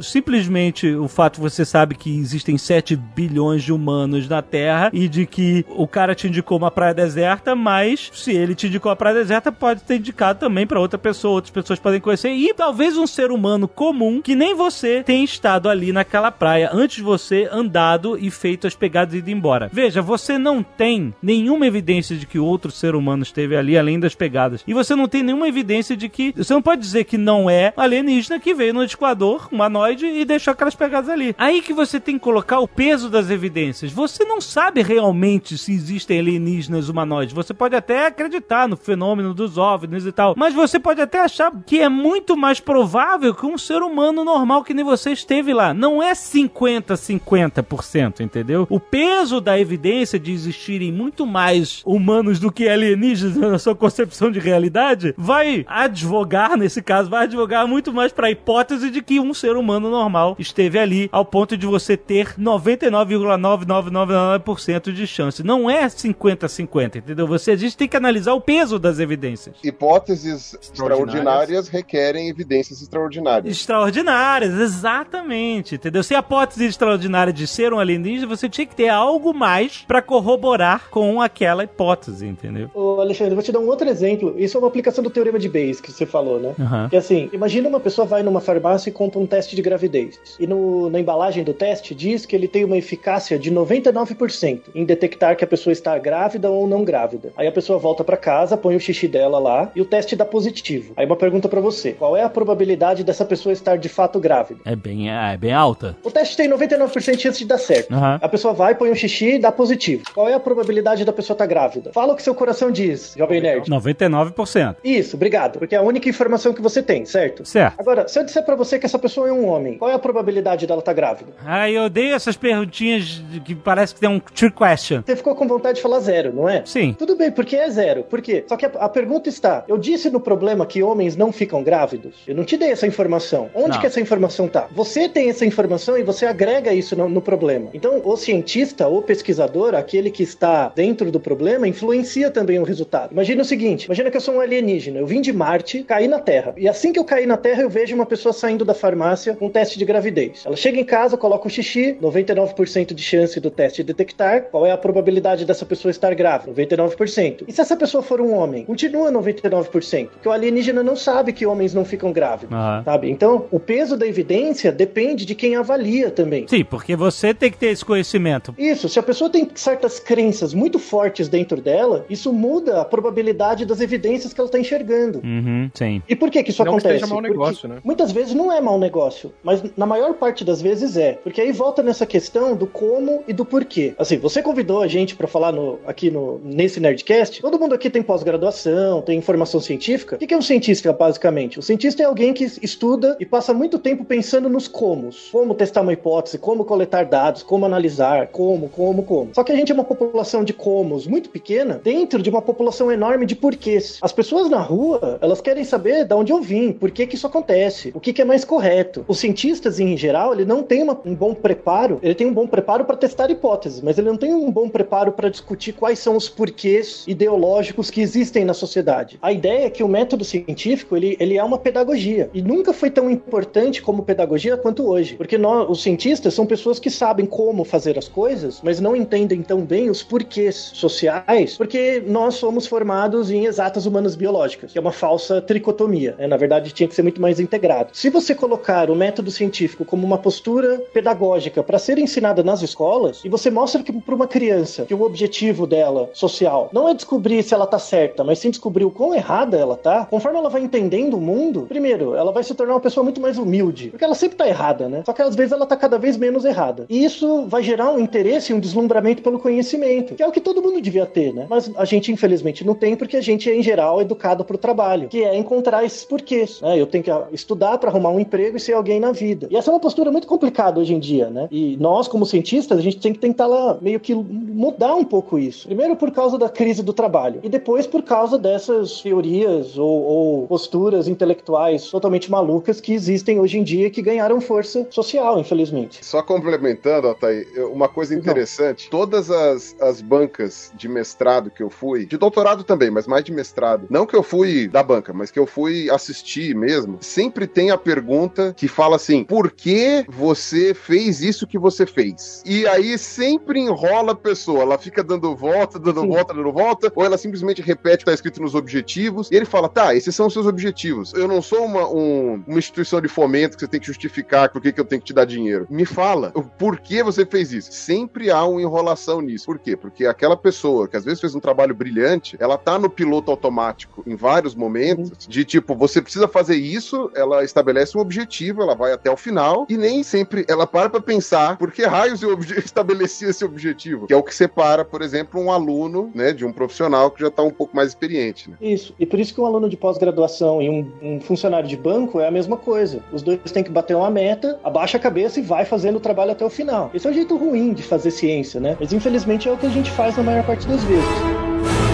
simplesmente o fato você sabe que existem 7 bilhões de humanos na Terra e de que o cara te indicou uma praia deserta, mas se ele te indicou a praia deserta, pode ter indicado também para outra pessoa, outras pessoas podem conhecer e talvez um ser humano comum que nem você tenha estado ali naquela praia antes de você andado e feito as pegadas e ido embora. Veja, você não tem nenhuma evidência de que outro ser humano esteve ali além das pegadas. E você não tem nenhuma evidência de que. Você não pode dizer que não é alienígena que veio no esquador humanoide e deixou aquelas pegadas ali. Aí que você tem que colocar o peso das evidências. Você não sabe realmente se existem alienígenas humanoides. Você pode até acreditar no fenômeno dos OVNIs e tal. Mas você pode até achar que é muito mais provável que um ser humano normal que nem você esteve lá. Não é 50-50%, entendeu? O peso da evidência de existirem muito mais humanos do que alienígenas na sua concepção de realidade vai advogar, nesse caso, vai advogar muito mais para a hipótese de que um ser humano normal esteve ali, ao ponto de você ter 99,9999% de chance. Não é 50-50, entendeu? Você a gente tem que analisar o peso das evidências. Hipóteses Extraordinárias. extraordinárias requerem evidências extraordinárias. Extraordinárias, exatamente, entendeu? Se a hipótese extraordinária de ser um alienígena, você tinha que ter algo mais pra corroborar com aquela hipótese, entendeu? Ô, Alexandre, vou te dar um outro exemplo. Isso é uma aplicação do teorema de Bayes que você falou, né? Aham. Que assim, imagina uma pessoa vai numa farmácia e compra um teste de gravidez. E no- na embalagem do teste diz que ele tem uma eficácia de 99% em detectar que a pessoa está grávida ou não grávida. Aí a pessoa volta pra casa, põe o xixi dela lá e o teste dá positivo. Aí uma pergunta pra você: qual é a probabilidade dessa pessoa estar de fato grávida? É bem, é bem alta. O teste tem 99% de chance de dar certo. Aham. A pessoa vai, põe um xixi e dá positivo. Qual é a probabilidade da pessoa estar grávida? Fala o que seu coração diz, jovem nerd. 99%. Isso, obrigado. Porque é a única informação que você tem, certo? Certo. Agora, se eu disser pra você que essa pessoa é um homem, qual é a probabilidade dela estar grávida? Ai, eu odeio essas perguntinhas que parece que tem um trick question. Você ficou com vontade de falar zero, não é? Sim. Tudo bem, porque é zero. Por quê? Só que a, a pergunta está: eu disse no problema que homens não ficam grávidos? Eu não te dei essa informação. Onde Não. que essa informação tá? Você tem essa informação e você agrega isso no, no problema. Então, o cientista, o pesquisador, aquele que está dentro do problema, influencia também o resultado. Imagina o seguinte: imagina que eu sou um alienígena. Eu vim de Marte, caí na Terra. E assim que eu caí na Terra, eu vejo uma pessoa saindo da farmácia com um teste de gravidez. Ela chega em casa, coloca o xixi, 99% de chance do teste detectar. Qual é a probabilidade dessa pessoa estar grávida? 99%. E se essa pessoa for um homem? Continua 99%. Porque o alienígena não sabe que homens não ficam grávidos. Aham. Sabe? Então, o peso da evidência depende de quem avalia também. Sim, porque você tem que ter esse conhecimento. Isso, se a pessoa tem certas crenças muito fortes dentro dela, isso muda a probabilidade das evidências que ela está enxergando. Uhum, sim. E por que que isso Não que acontece? seja mau Porque negócio, né? Muitas vezes não é mau negócio, mas na maior parte das vezes é. Porque aí volta nessa questão do como e do porquê. Assim, você convidou a gente para falar no, aqui no, nesse Nerdcast. Todo mundo aqui tem pós-graduação, tem informação científica. O que é um cientista, basicamente? O cientista é alguém que estuda e passa muito tempo pensando nos comos. Como testar uma hipótese, como coletar dados, como analisar, como, como. como, como. Só que a gente é uma população de comos muito pequena dentro de uma população enorme de porquês. As pessoas na rua, elas querem saber de onde eu vim, por que que isso acontece, o que que é mais correto. Os cientistas, em geral, ele não tem uma- um bom preparo, ele tem um bom preparo para testar hipóteses, mas ele não tem um bom preparo para discutir quais são os porquês ideológicos que existem na sociedade. A ideia é que o método científico, ele, ele é uma pedagogia, e nunca foi tão importante como pedagogia quanto hoje, porque nós, os cientistas são pessoas que sabem como fazer as coisas, mas não entendem tão bem os porquês sociais, porque nós somos formados em exatas humanas biológicas, que é uma falsa tricotomia. né? Na verdade, tinha que ser muito mais integrado. Se você colocar o método científico como uma postura pedagógica para ser ensinada nas escolas, e você mostra que para uma criança que o objetivo dela social não é descobrir se ela tá certa, mas sim descobrir o quão errada ela tá, conforme ela vai entendendo o mundo, primeiro, ela vai se tornar uma pessoa muito mais humilde, porque ela sempre tá errada, né? Só que às vezes ela tá cada vez menos errada. E isso vai gerar um interesse e um deslumbramento pelo conhecimento, que é o que todo mundo devia ter, né? Mas a gente infelizmente não tem porque a gente é em geral educado pro trabalho, que é encontrar esses porquês, né? Eu tenho que estudar para arrumar um emprego e ser alguém na vida. E essa é uma postura muito complicada hoje em dia, né? E nós como cientistas, a gente tem que tentar lá meio que mudar um pouco isso. Primeiro por causa da crise do trabalho e depois por causa dessas teorias ou, ou posturas intelectuais totalmente malucas que existem hoje em dia que ganharam força social, infelizmente. Só complementando, eu- uma coisa interessante: todas as, as bancas de mestrado que eu fui, de doutorado também, mas mais de mestrado, não que eu fui da banca, mas que eu fui assistir mesmo, sempre tem a pergunta que fala assim: por que você fez isso que você fez? E aí sempre enrola a pessoa, ela fica dando volta, dando volta, dando volta, ou ela simplesmente repete o que está escrito nos objetivos, e ele fala: tá, esses são os seus objetivos. Eu não sou uma, um- uma instituição de fomento que você tem que justificar por que, que eu tenho que te dar dinheiro. Me fala, o porquê você fez isso? Sempre há uma enrolação nisso. Por quê? Porque aquela pessoa que às vezes fez um trabalho brilhante, ela tá no piloto automático em vários momentos, de tipo, você precisa fazer isso, ela estabelece um objetivo, ela vai até o final, e nem sempre ela para pra pensar por que raios eu estabeleci esse objetivo, que é o que separa, por exemplo, um aluno, né, de um profissional que já tá um pouco mais experiente, né? Isso. E por isso que um aluno de pós-graduação e um, um funcionário de banco é a mesma coisa. Os dois têm que bater uma meta, abaixa a cabeça e vai fazendo o trabalho até o final. Esse é o jeito ruim de fazer ciência, né? Mas infelizmente é o que a gente faz na maior parte das vezes.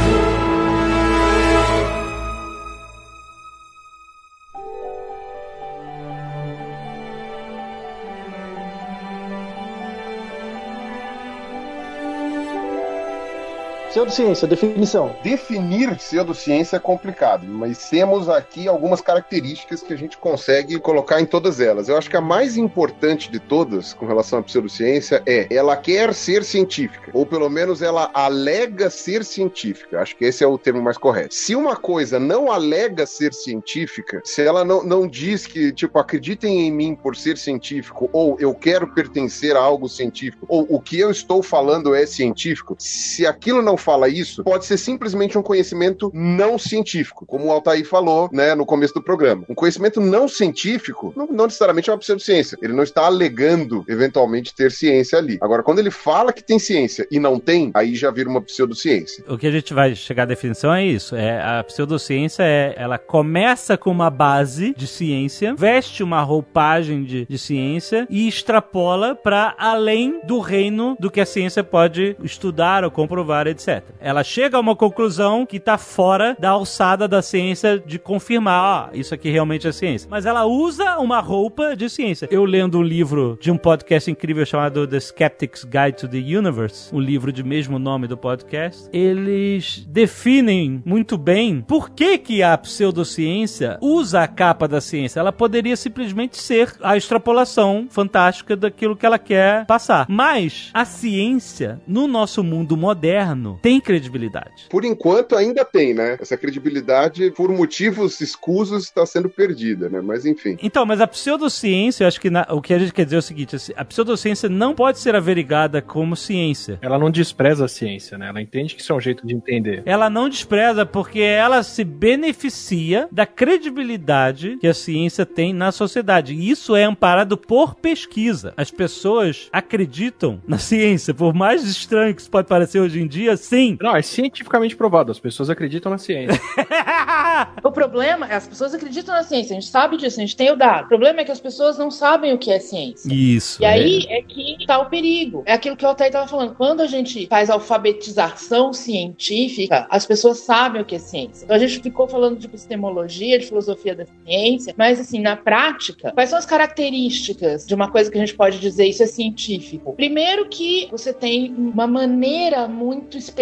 Pseudociência, definição. Definir pseudociência é complicado, mas temos aqui algumas características que a gente consegue colocar em todas elas. Eu acho que a mais importante de todas com relação à pseudociência é ela quer ser científica, ou pelo menos ela alega ser científica. Acho que esse é o termo mais correto. Se uma coisa não alega ser científica, se ela não, não diz que, tipo, acreditem em mim por ser científico, ou eu quero pertencer a algo científico, ou o que eu estou falando é científico, se aquilo não fala isso, pode ser simplesmente um conhecimento não científico, como o Altair falou, né, no começo do programa. Um conhecimento não científico não, não necessariamente é uma pseudociência. Ele não está alegando, eventualmente, ter ciência ali. Agora, quando ele fala que tem ciência e não tem, aí já vira uma pseudociência. O que a gente vai chegar à definição é isso. É a pseudociência é ela começa com uma base de ciência, veste uma roupagem de, de ciência e extrapola para além do reino do que a ciência pode estudar ou comprovar, etc. Ela chega a uma conclusão que está fora da alçada da ciência de confirmar, ó, isso aqui realmente é ciência. Mas ela usa uma roupa de ciência. Eu lendo um livro de um podcast incrível chamado The Skeptic's Guide to the Universe, o livro de mesmo nome do podcast, eles definem muito bem por que que a pseudociência usa a capa da ciência. Ela poderia simplesmente ser a extrapolação fantástica daquilo que ela quer passar. Mas a ciência, no nosso mundo moderno, tem credibilidade. Por enquanto ainda tem, né? Essa credibilidade, por motivos escusos, está sendo perdida, né? Mas enfim. Então, mas a pseudociência, eu acho que na- o que a gente quer dizer é o seguinte: assim, a pseudociência não pode ser averigada como ciência. Ela não despreza a ciência, né? Ela entende que isso é um jeito de entender. Ela não despreza porque ela se beneficia da credibilidade que a ciência tem na sociedade. E isso é amparado por pesquisa. As pessoas acreditam na ciência, por mais estranho que isso pode parecer hoje em dia, Sim. Não, é cientificamente provado. As pessoas acreditam na ciência. O problema é as pessoas acreditam na ciência, a gente sabe disso, a gente tem o dado. O problema é que as pessoas não sabem o que é ciência. Isso. E aí é que tá o perigo. É aquilo que o Altair estava falando. Quando a gente faz alfabetização científica, as pessoas sabem o que é ciência. Então a gente ficou falando de epistemologia, de filosofia da ciência, mas assim, na prática, quais são as características de uma coisa que a gente pode dizer isso é científico? Primeiro que você tem uma maneira muito específica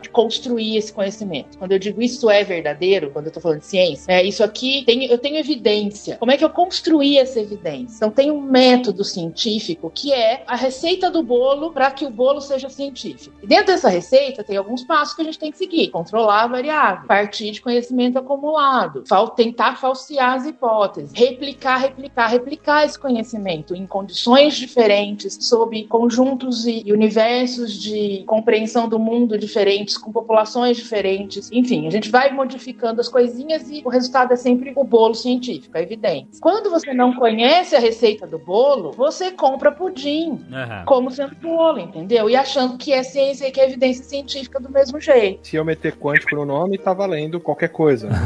de construir esse conhecimento. Quando eu digo isso é verdadeiro, quando eu tô falando de ciência, é isso aqui tem, eu tenho evidência. Como é que eu construí essa evidência? Então tem um método científico que é a receita do bolo para que o bolo seja científico. E dentro dessa receita tem alguns passos que a gente tem que seguir: controlar a variável, partir de conhecimento acumulado, fal tentar falsear as hipóteses, replicar, replicar, replicar esse conhecimento em condições diferentes, sob conjuntos e universos de compreensão do mundo diferentes, com populações diferentes. Enfim, a gente vai modificando as coisinhas e o resultado é sempre o bolo científico, é evidente. Quando você não conhece a receita do bolo, você compra pudim Aham. como sendo bolo, entendeu? E achando que é ciência e que é evidência científica do mesmo jeito. Se eu meter quântico no nome, tá valendo qualquer coisa.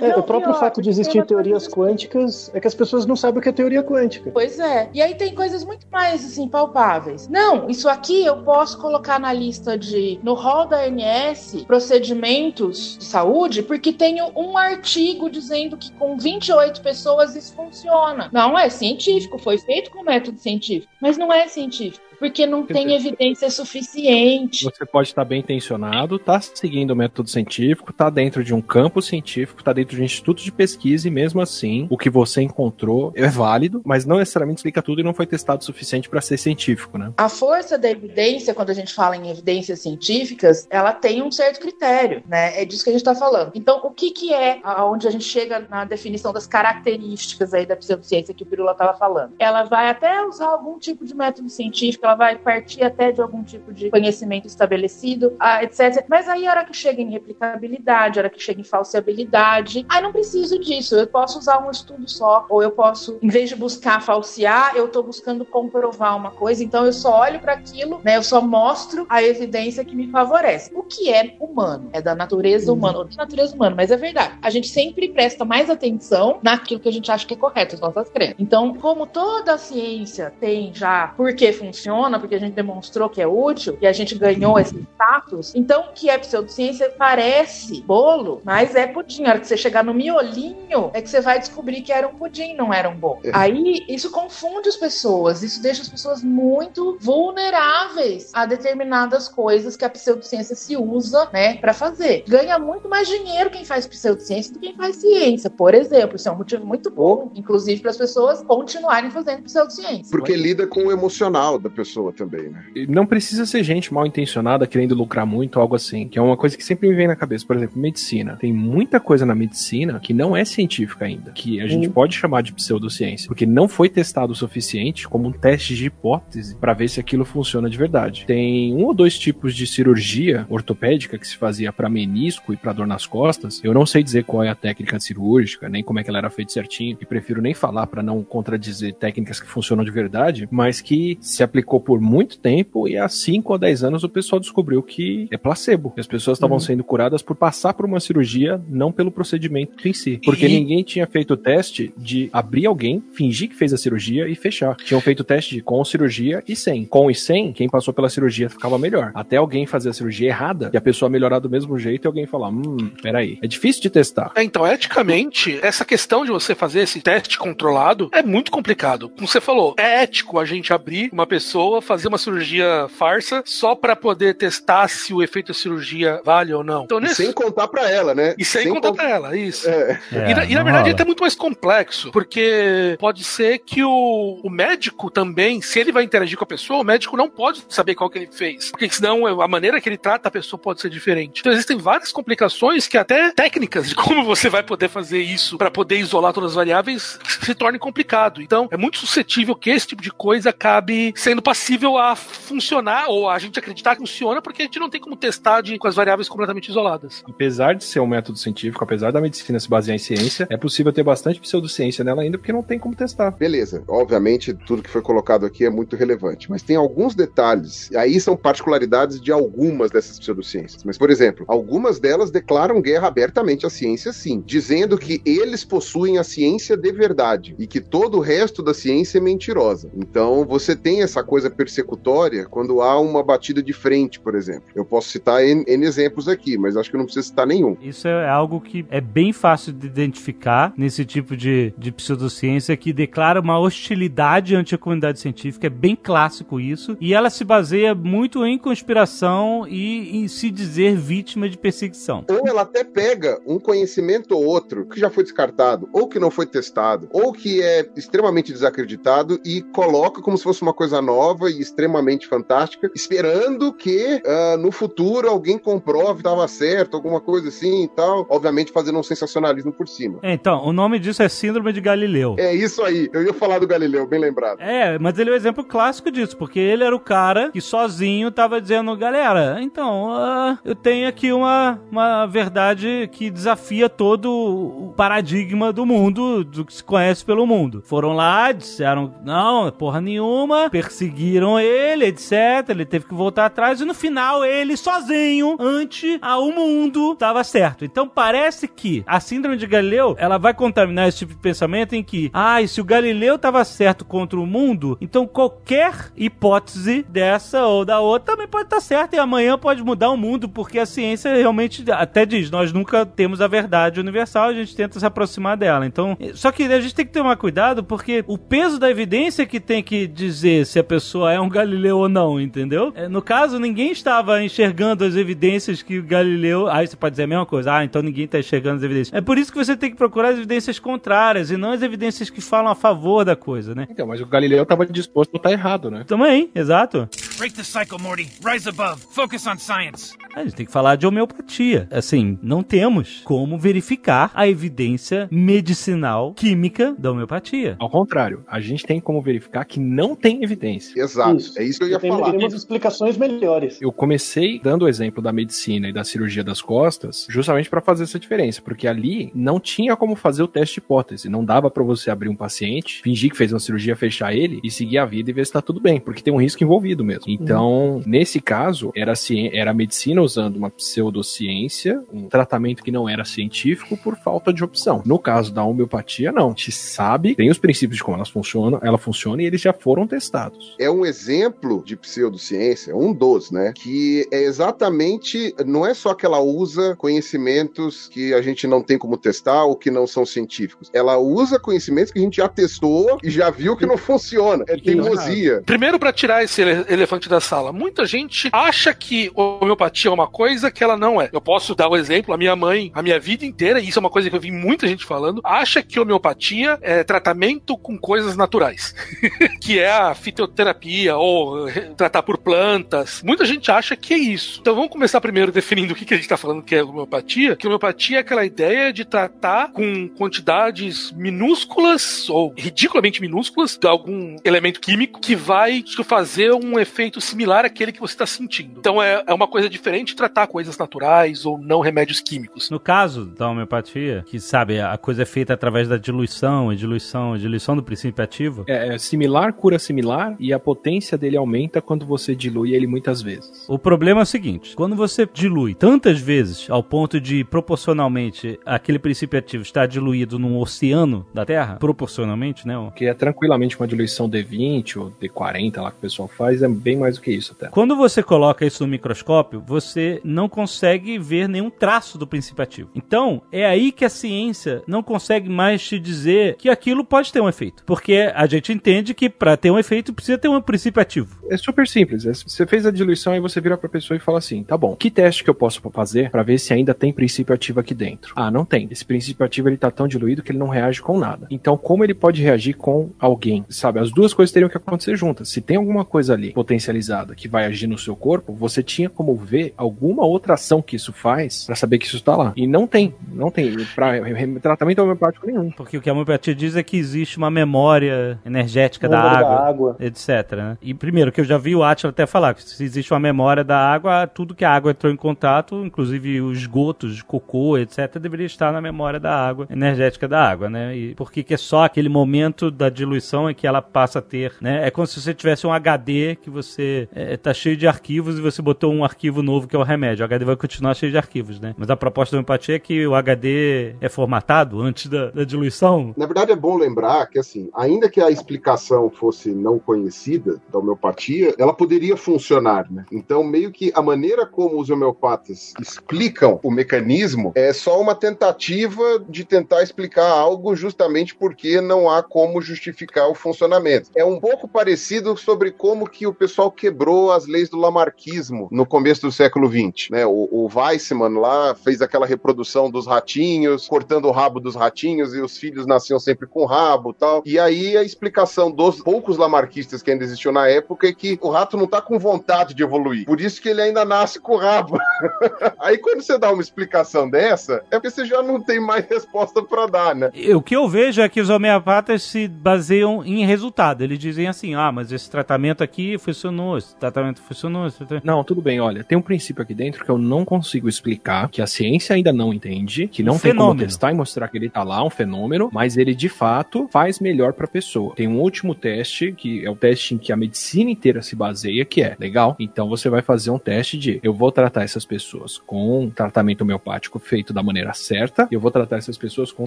É, Não, o próprio pior, fato de existir teorias quânticas é que as pessoas não sabem o que é teoria quântica. Pois é. E aí tem coisas muito mais assim palpáveis. Não, isso aqui eu posso colocar na lista de no rol da ANS procedimentos de saúde, porque tenho um artigo dizendo que com 28 pessoas isso funciona. Não é científico, foi feito com método científico, mas não é científico. Porque não Quer tem dizer, evidência suficiente. Você pode estar bem intencionado, tá seguindo o método científico, tá dentro de um campo científico, tá dentro de um instituto de pesquisa e mesmo assim, o que você encontrou é válido, mas não necessariamente explica tudo e não foi testado o suficiente para ser científico, né? A força da evidência, quando a gente fala em evidências científicas, ela tem um certo critério, né? É disso que a gente está falando. Então, o que, que é aonde a gente chega na definição das características aí da pseudociência que o Pirula estava falando? Ela vai até usar algum tipo de método científico, ela vai partir até de algum tipo de conhecimento estabelecido, ah, etc. Mas aí, a hora que chega em replicabilidade, a hora que chega em falseabilidade, aí não preciso disso. Eu posso usar um estudo só, ou eu posso, em vez de buscar falsear, eu estou buscando comprovar uma coisa. Então, eu só olho para aquilo, né? Eu só mostro a evidência que me favorece. O que é humano? É da natureza humana, ou da natureza humana, mas é verdade. A gente sempre presta mais atenção naquilo que a gente acha que é correto, as nossas crenças. Então, como toda a ciência tem já por que funciona, porque a gente demonstrou que é útil e a gente ganhou esse status, então o que é pseudociência parece bolo, mas é pudim. A hora que você chegar no miolinho, é que você vai descobrir que era um pudim, não era um bolo. Aí isso confunde as pessoas, isso deixa as pessoas muito vulneráveis a determinadas coisas que a pseudociência se usa, né, para fazer. Ganha muito mais dinheiro quem faz pseudociência do que quem faz ciência, por exemplo. Isso é um motivo muito bom, inclusive para as pessoas continuarem fazendo pseudociência. Porque lida com o emocional da pessoa também, né? E Não precisa ser gente mal intencionada querendo lucrar muito, algo assim, que é uma coisa que sempre me vem na cabeça. Por exemplo, medicina. Tem muita coisa na medicina que não é científica ainda, que a gente pode chamar de pseudociência, porque não foi testado o suficiente como um teste de hipótese para ver se aquilo funciona de verdade. Tem um ou dois tipos de cirurgia ortopédica que se fazia para menisco e para dor nas costas. Eu não sei dizer qual é a técnica cirúrgica, nem como é que ela era feita certinho, e prefiro nem falar para não contradizer técnicas que funcionam de verdade, mas que se aplicou por muito tempo e há 5 ou 10 anos o pessoal descobriu que é placebo. As pessoas estavam sendo curadas por passar por uma cirurgia, não pelo procedimento em si. Porque E- ninguém tinha feito o teste de abrir alguém, fingir que fez a cirurgia e fechar. Tinham feito o teste de com cirurgia e sem. Com e sem, quem passou pela cirurgia ficava melhor. Até alguém fazer a cirurgia errada e a pessoa melhorar do mesmo jeito e alguém falar: hum, peraí. É difícil de testar. É, então, eticamente, essa questão de você fazer esse teste controlado é muito complicado. Como você falou, é ético a gente abrir uma pessoa, fazer uma cirurgia farsa só pra poder testar se o efeito da cirurgia vale ou não. Então, E nesse... sem contar pra ela, né? E sem, contar pra ela, isso. É. É, e, na, e na não verdade rola. é até muito mais complexo, porque pode ser que o, o médico também, se ele vai interagir com a pessoa, o médico não pode saber qual que ele fez, porque senão a maneira que ele trata a pessoa pode ser diferente. Então existem várias complicações que até técnicas de como você vai poder fazer isso para poder isolar todas as variáveis se torne complicado. Então é muito suscetível que esse tipo de coisa acabe sendo passível a funcionar ou a gente acreditar que funciona, porque a gente não tem como testar de, com as variáveis completamente isoladas. Apesar de ser um método científico, apesar da medicina se basear em ciência, é possível ter bastante pseudociência nela ainda porque não tem como testar. Beleza, obviamente tudo que foi colocado aqui é muito relevante, mas tem alguns detalhes, e aí são particularidades de algumas dessas pseudociências. Mas, por exemplo, algumas delas declaram guerra abertamente à ciência, sim, dizendo que eles possuem a ciência de verdade e que todo o resto da ciência é mentirosa. Então, você tem essa coisa persecutória quando há uma batida de frente, por exemplo. Eu posso citar N, N exemplos aqui, mas acho que não precisa citar nenhum. Isso é algo que é bem fácil de identificar nesse tipo de, de pseudociência que declara uma hostilidade ante a comunidade científica. É bem clássico isso. E ela se baseia muito em conspiração e em se dizer vítima de perseguição. Ou ela até pega um conhecimento ou outro que já foi descartado, ou que não foi testado, ou que é extremamente desacreditado e coloca como se fosse uma coisa nova e extremamente fantástica, esperando que uh, no futuro alguém comprove que estava certo, alguma coisa assim e tal. Obviamente fazendo um sensacionalismo por cima. É, então, o nome disso é Síndrome de Galileu. É isso aí. Eu ia falar do Galileu, bem lembrado. É, mas ele é o exemplo clássico disso, porque ele era o cara que sozinho tava dizendo, galera, então, uh, eu tenho aqui uma, uma verdade que desafia todo o paradigma do mundo, do que se conhece pelo mundo. Foram lá, disseram, não, porra nenhuma, perseguiram ele, etc. Ele teve que voltar atrás e no final ele sozinho, ante ao mundo, tava certo. Então parece que a síndrome de Galileu, ela vai contaminar esse tipo de pensamento em que, ah, e se o Galileu tava certo contra o mundo, então qualquer hipótese dessa ou da outra também pode estar certa e amanhã pode mudar o mundo, porque a ciência realmente até diz, nós nunca temos a verdade universal, a gente tenta se aproximar dela. Então, só que a gente tem que tomar cuidado porque o peso da evidência que tem que dizer se a pessoa é um Galileu ou não, entendeu? É, no caso, ninguém estava enxergando as evidências que o Galileu. Aí você pode dizer a mesma coisa, ah, então ninguém está enxergando as evidências. É por isso que você tem que procurar as evidências contrárias e não as evidências que falam a favor da coisa, né? Então, mas o Galileu estava disposto a estar errado, né? Também, exato. Break the cycle, Morty. Rise above. Focus on science. A gente tem que falar de homeopatia. Assim, não temos como verificar a evidência medicinal, química da homeopatia. Ao contrário, a gente tem como verificar que não tem evidência. Exato, isso. é isso que eu ia tem, falar. Temos explicações melhores. Eu comecei dando o exemplo da medicina e da cirurgia das costas, justamente para fazer essa diferença, porque ali não tinha como fazer o teste de hipótese, não dava para você abrir um paciente, fingir que fez uma cirurgia, fechar ele e seguir a vida e ver se tá tudo bem, porque tem um risco envolvido mesmo. Então, uhum. nesse caso, era a, era a medicina usando uma pseudociência, um tratamento que não era científico por falta de opção. No caso da homeopatia, não. A gente sabe, tem os princípios de como elas funcionam, ela funciona e eles já foram testados. É um exemplo de pseudociência, um dos, né? Que é exatamente, não é só que ela usa conhecimentos que a gente não tem como testar ou que não são científicos. Ela usa conhecimentos que a gente já testou e já viu que não funciona. É teimosia. Primeiro, para tirar esse elefante da sala, muita gente acha que homeopatia é uma coisa que ela não é. Eu posso dar o um exemplo, a minha mãe, a minha vida inteira, e isso é uma coisa que eu vi muita gente falando, acha que homeopatia é tratamento com coisas naturais. que é a fitoterapia ou tratar por plantas. Muita gente acha que é isso. Então vamos começar primeiro definindo o que, que a gente está falando que é homeopatia. Que homeopatia é aquela ideia de tratar com quantidades minúsculas ou ridiculamente minúsculas de algum elemento químico que vai fazer um efeito similar àquele que você está sentindo. Então é, é uma coisa diferente de tratar coisas naturais ou não remédios químicos. No caso da homeopatia, que sabe, a coisa é feita através da diluição, e diluição, diluição do princípio ativo. É, é similar, cura similar, e a potência dele aumenta quando você dilui ele muitas vezes. O problema é o seguinte: quando você dilui tantas vezes ao ponto de proporcionalmente aquele princípio ativo estar diluído num oceano da Terra, proporcionalmente, né? Que é tranquilamente uma diluição D20 ou D40 lá que o pessoal faz, é bem mais do que isso até. Quando você coloca isso no microscópio, você não consegue ver nenhum traço do princípio ativo. Então, é aí que a ciência não consegue mais te dizer que aquilo pode ter um efeito. Porque a gente entende que para ter um efeito precisa ter um princípio ativo. É super simples. Você fez a diluição e você vira pra pessoa e fala assim: tá bom, que teste que eu posso fazer para ver se ainda tem princípio ativo aqui dentro? Ah, não tem. Esse princípio ativo ele tá tão diluído que ele não reage com nada. Então, como ele pode reagir com alguém? Sabe, as duas coisas teriam que acontecer juntas. Se tem alguma coisa ali potencializada que vai agir no seu corpo, você tinha como ver alguma outra ação que isso faz pra saber que isso tá lá. E não tem, não tem. Pra re- tratamento homeopático nenhum. Porque o que a homeopatia diz é que existe uma memória energética da água, da água. etc. né? E primeiro, que eu já vi o Atila até falar, que se existe uma memória da água, tudo que a água entrou em contato, inclusive os esgotos de cocô, etc., deveria estar na memória da água, energética da água, né? E por que que é só aquele momento da diluição em que ela passa a ter, né? É como se você tivesse um HD que você é, tá cheio de arquivos e você botou um arquivo novo que é o remédio. O HD vai continuar cheio de arquivos, né? Mas a proposta da homeopatia é que o HD é formatado antes da, da diluição. Na verdade, é bom lembrar que, assim, ainda que a explicação fosse não conhecida da homeopatia, ela poderia funcionar, né? Então, meio que a maneira como os homeopatas explicam o mecanismo é só uma tentativa de tentar explicar algo justamente porque não há como justificar o funcionamento. É um pouco parecido sobre como que o pessoal quebrou as leis do lamarquismo no começo do século XX, né? O, o Weissman lá fez aquela reprodução dos ratinhos, cortando o rabo dos ratinhos e os filhos nasciam sempre com rabo e tal. E aí a explicação dos poucos lamarquistas que ainda existiam na época é que o rato não tá com vontade de evoluir. Por isso que ele ainda nasce com rabo. aí quando você dá uma explicação dessa, é porque você já não tem mais resposta para dar, né? O que eu vejo é que os homeopatas se baseiam em resultado. Eles dizem assim: ah, mas esse tratamento aqui funcionou, esse tratamento funcionou. Esse tratamento... Não, tudo bem, olha, tem um princípio aqui dentro que eu não consigo explicar, que a ciência ainda não entende, que não Um tem como fenômeno. testar e mostrar que ele tá lá, um fenômeno, mas ele de fato faz melhor pra pessoa. Tem um último teste, que é o teste em que a medicina inteira se baseia, que é, legal? Então você vai fazer um teste de, eu vou tratar essas pessoas com tratamento homeopático feito da maneira certa, e eu vou tratar essas pessoas com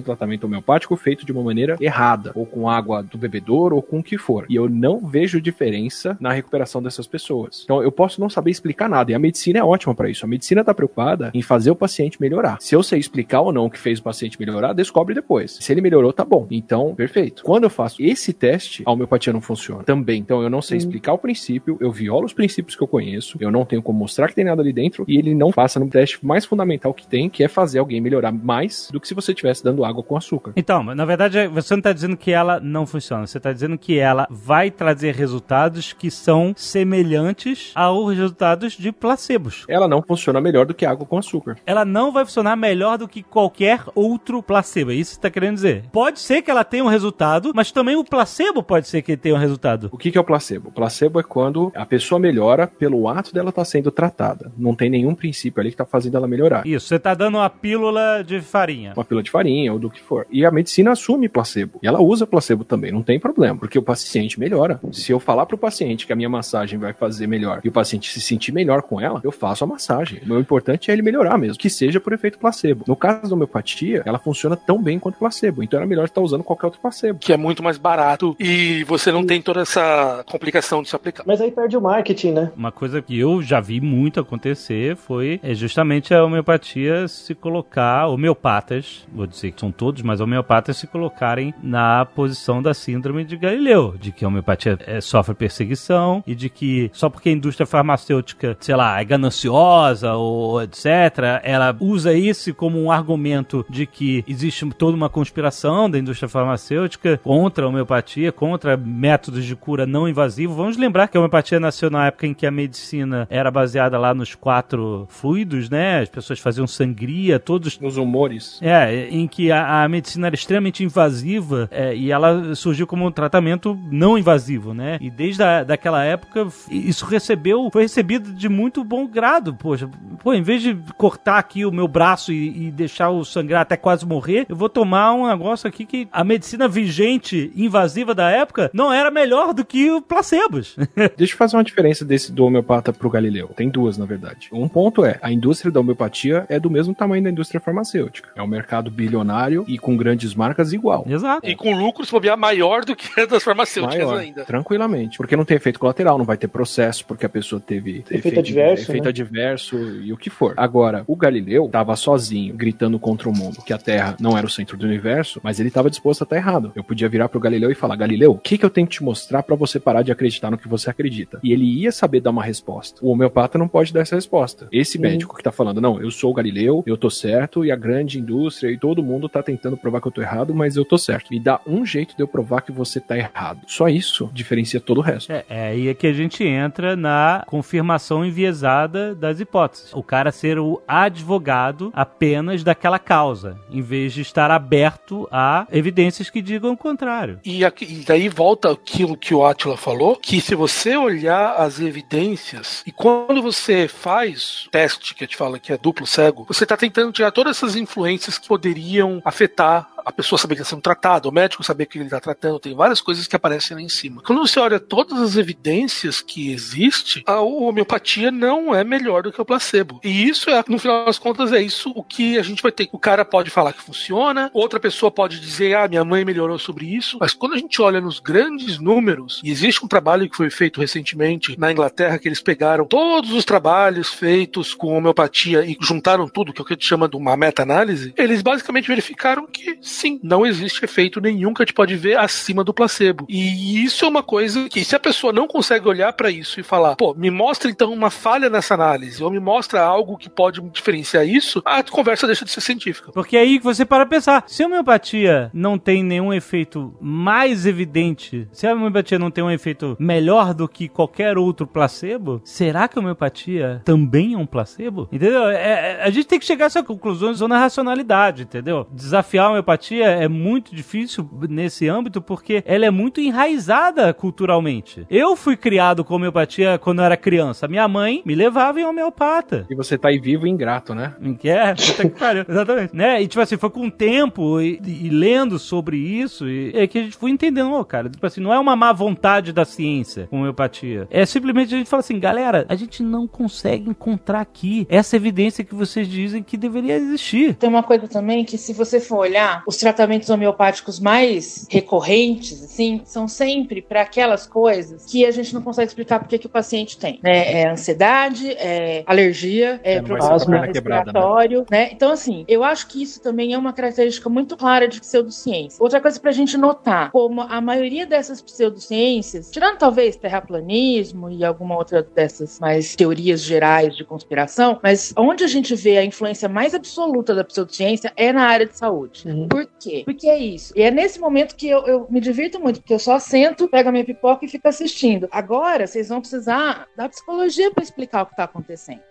tratamento homeopático feito de uma maneira errada, ou com água do bebedouro, ou com o que for. E eu não vejo diferença na recuperação dessas pessoas. Então eu posso não saber explicar nada, e a medicina é ótima pra isso. A medicina tá preocupada em fazer o paciente melhorar. Se eu sei explicar ou não o que fez o paciente melhorar, descobre depois. Se ele melhorou, tá bom. Então, perfeito. Quando eu faço esse teste, a homeopatia não funciona. Também. Então, eu não sei explicar o princípio, eu violo os princípios que eu conheço, eu não tenho como mostrar que tem nada ali dentro, e ele não passa no teste mais fundamental que tem, que é fazer alguém melhorar mais do que se você estivesse dando água com açúcar. Então, na verdade, você não está dizendo que ela não funciona. Você está dizendo que ela vai trazer resultados que são semelhantes aos resultados de placebos. Ela não funciona melhor do que água com açúcar. Ela não vai funcionar melhor do que qualquer outro placebo. É isso que você está querendo dizer. Pode ser que ela tenha um resultado, mas também o placebo pode ser que tenha um resultado. O que, que é o placebo? O placebo é quando a pessoa melhora pelo ato dela estar sendo tratada. Não tem nenhum princípio ali que está fazendo ela melhorar. Isso, você está dando uma pílula de farinha. Uma pílula de farinha ou do que for. E a medicina assume placebo. E ela usa placebo também, não tem problema, porque o paciente melhora. Se eu falar pro paciente que a minha massagem vai fazer melhor e o paciente se sentir melhor com ela, eu faço a massagem. O importante é ele melhorar mesmo, que seja por efeito placebo. No caso da homeopatia, ela funciona tão bem quanto placebo, então era melhor estar usando qualquer outro placebo. Que é muito mais barato e você não tem toda essa complicação de se aplicar. Mas aí perde o marketing, né? Uma coisa que eu já vi muito acontecer foi é justamente a homeopatia se colocar, homeopatas, vou dizer que são todos, mas homeopatas se colocarem na posição da síndrome de Galileu, de que a homeopatia é, sofre perseguição e de que só porque a indústria farmacêutica, sei lá, é gananciosa ou etc., ela usa isso como um argumento de que existe toda uma conspiração da indústria farmacêutica contra a homeopatia, contra métodos de cura não invasivo. Vamos lembrar que a homeopatia nasceu na época em que a medicina era baseada lá nos quatro fluidos, né? As pessoas faziam sangria, todos Nos humores. é, em que a, a medicina era extremamente invasiva é, e ela surgiu como um tratamento não invasivo, né? E desde a, daquela época isso recebeu, foi recebido de muito bom grado, poxa. Pô, em vez de cortar aqui o meu braço e, e deixar o sangrar até quase morrer, eu vou tomar um negócio aqui que a medicina vigente invasiva da época não era melhor do que o placebos. Deixa eu fazer uma diferença desse do homeopata pro Galileu. Tem duas, na verdade. Um ponto é, a indústria da homeopatia é do mesmo tamanho da indústria farmacêutica. É um mercado bilionário e com grandes marcas igual. Exato. E com lucros, bobear, maior do que a das farmacêuticas Maior, ainda. tranquilamente. Porque não tem efeito colateral, não vai ter processo, porque a pessoa teve Efeito adverso, efeito adverso e o que for. Agora, o Galileu tava sozinho, gritando contra o mundo, que a Terra não era o centro do universo, mas ele tava disposto a estar errado. Eu podia virar pro Galileu e falar: Galileu, o que, que eu tenho que te mostrar pra você parar de acreditar no que você acredita? E ele ia saber dar uma resposta. O homeopata não pode dar essa resposta. Esse médico que tá falando, não, eu sou o Galileu, eu tô certo, e a grande indústria e todo mundo tá tentando provar que eu tô errado, mas eu tô certo. Me dá um jeito de eu provar que você tá errado. Só isso diferencia todo o resto. É, é aí é que a gente entra na confirmação enviesada das hipóteses. O cara ser o advogado apenas daquela causa, em vez de estar aberto a evidências que digam o contrário. E, aqui, e daí volta aquilo que o Atila falou, que se você olhar as evidências, e quando você faz teste que a gente fala que é duplo cego, você está tentando tirar todas essas influências que poderiam afetar a pessoa saber que está sendo tratada, o médico saber que ele está tratando, tem várias coisas que aparecem lá em cima. Quando você olha todas as evidências que existem, a homeopatia não é melhor do que o placebo. E isso, é, no final das contas, é isso o que a gente vai ter. O cara pode falar que funciona, outra pessoa pode dizer, ah, minha mãe melhorou sobre isso, mas quando a gente olha nos grandes números, e existe um trabalho que foi feito recentemente na Inglaterra, que eles pegaram todos os trabalhos feitos com homeopatia e juntaram tudo, que é o que a gente chama de uma meta-análise, eles basicamente verificaram que sim, não existe efeito nenhum que a gente pode ver acima do placebo. E isso é uma coisa que, se a pessoa não consegue olhar para isso e falar, pô, me mostra então uma falha nessa análise, ou me mostra algo que pode diferenciar isso, a conversa deixa de ser científica. Porque aí você para pensar, se a homeopatia não tem nenhum efeito mais evidente, se a homeopatia não tem um efeito melhor do que qualquer outro placebo, será que a homeopatia também é um placebo? Entendeu? É, é, a gente tem que chegar a essa conclusão usando a racionalidade, entendeu? Desafiar a homeopatia é muito difícil nesse âmbito porque ela é muito enraizada culturalmente. Eu fui criado com homeopatia quando eu era criança. Minha mãe me levava em homeopata. E você tá aí vivo e ingrato, né? Que é? Puta que pariu. Exatamente. Né? E tipo assim, foi com o tempo e, e lendo sobre isso e, é que a gente foi entendendo, oh, cara, tipo assim, não é uma má vontade da ciência com homeopatia. É simplesmente a gente fala assim, galera, a gente não consegue encontrar aqui essa evidência que vocês dizem que deveria existir. Tem uma coisa também que se você for olhar, os tratamentos homeopáticos mais recorrentes, assim, são sempre para aquelas coisas que a gente não consegue explicar porque que o paciente tem. Né? É ansiedade, é alergia, é, É, problema quebrada, né? respiratório, né? Então, assim, eu acho que isso também é uma característica muito clara de pseudociência. Outra coisa pra gente notar, como a maioria dessas pseudociências, tirando talvez terraplanismo e alguma outra dessas mais teorias gerais de conspiração, mas onde a gente vê a influência mais absoluta da pseudociência é na área de saúde. Por quê? Porque é isso. E é nesse momento que eu, eu me divirto muito, porque eu só sento, pego a minha pipoca e fico assistindo. Agora, vocês vão precisar da psicologia pra explicar o que tá acontecendo.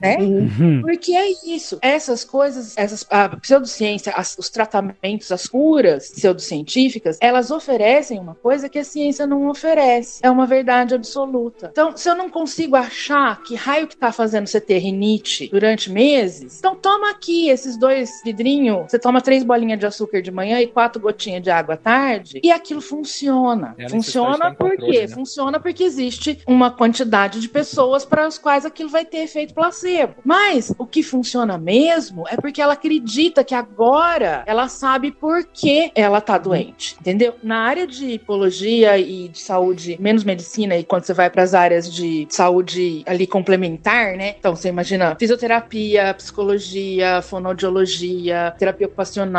né? Porque é isso. Essas coisas, essas, a pseudociência, as- os tratamentos, as curas pseudocientíficas, elas oferecem uma coisa que a ciência não oferece. É uma verdade absoluta. Então, se eu não consigo achar que raio que tá fazendo você ter rinite durante meses, então toma aqui esses dois vidrinhos, você toma três bolinhas de açúcar de manhã e quatro gotinhas de água à tarde, e aquilo funciona. É funciona por quê? né? Funciona porque existe uma quantidade de pessoas para as quais aquilo vai ter efeito placebo. Mas o que funciona mesmo é porque ela acredita que agora ela sabe por que ela tá doente, entendeu? Na área de psicologia e de saúde, menos medicina, e quando você vai para as áreas de saúde ali complementar, né? Então você imagina fisioterapia, psicologia, fonoaudiologia, terapia ocupacional,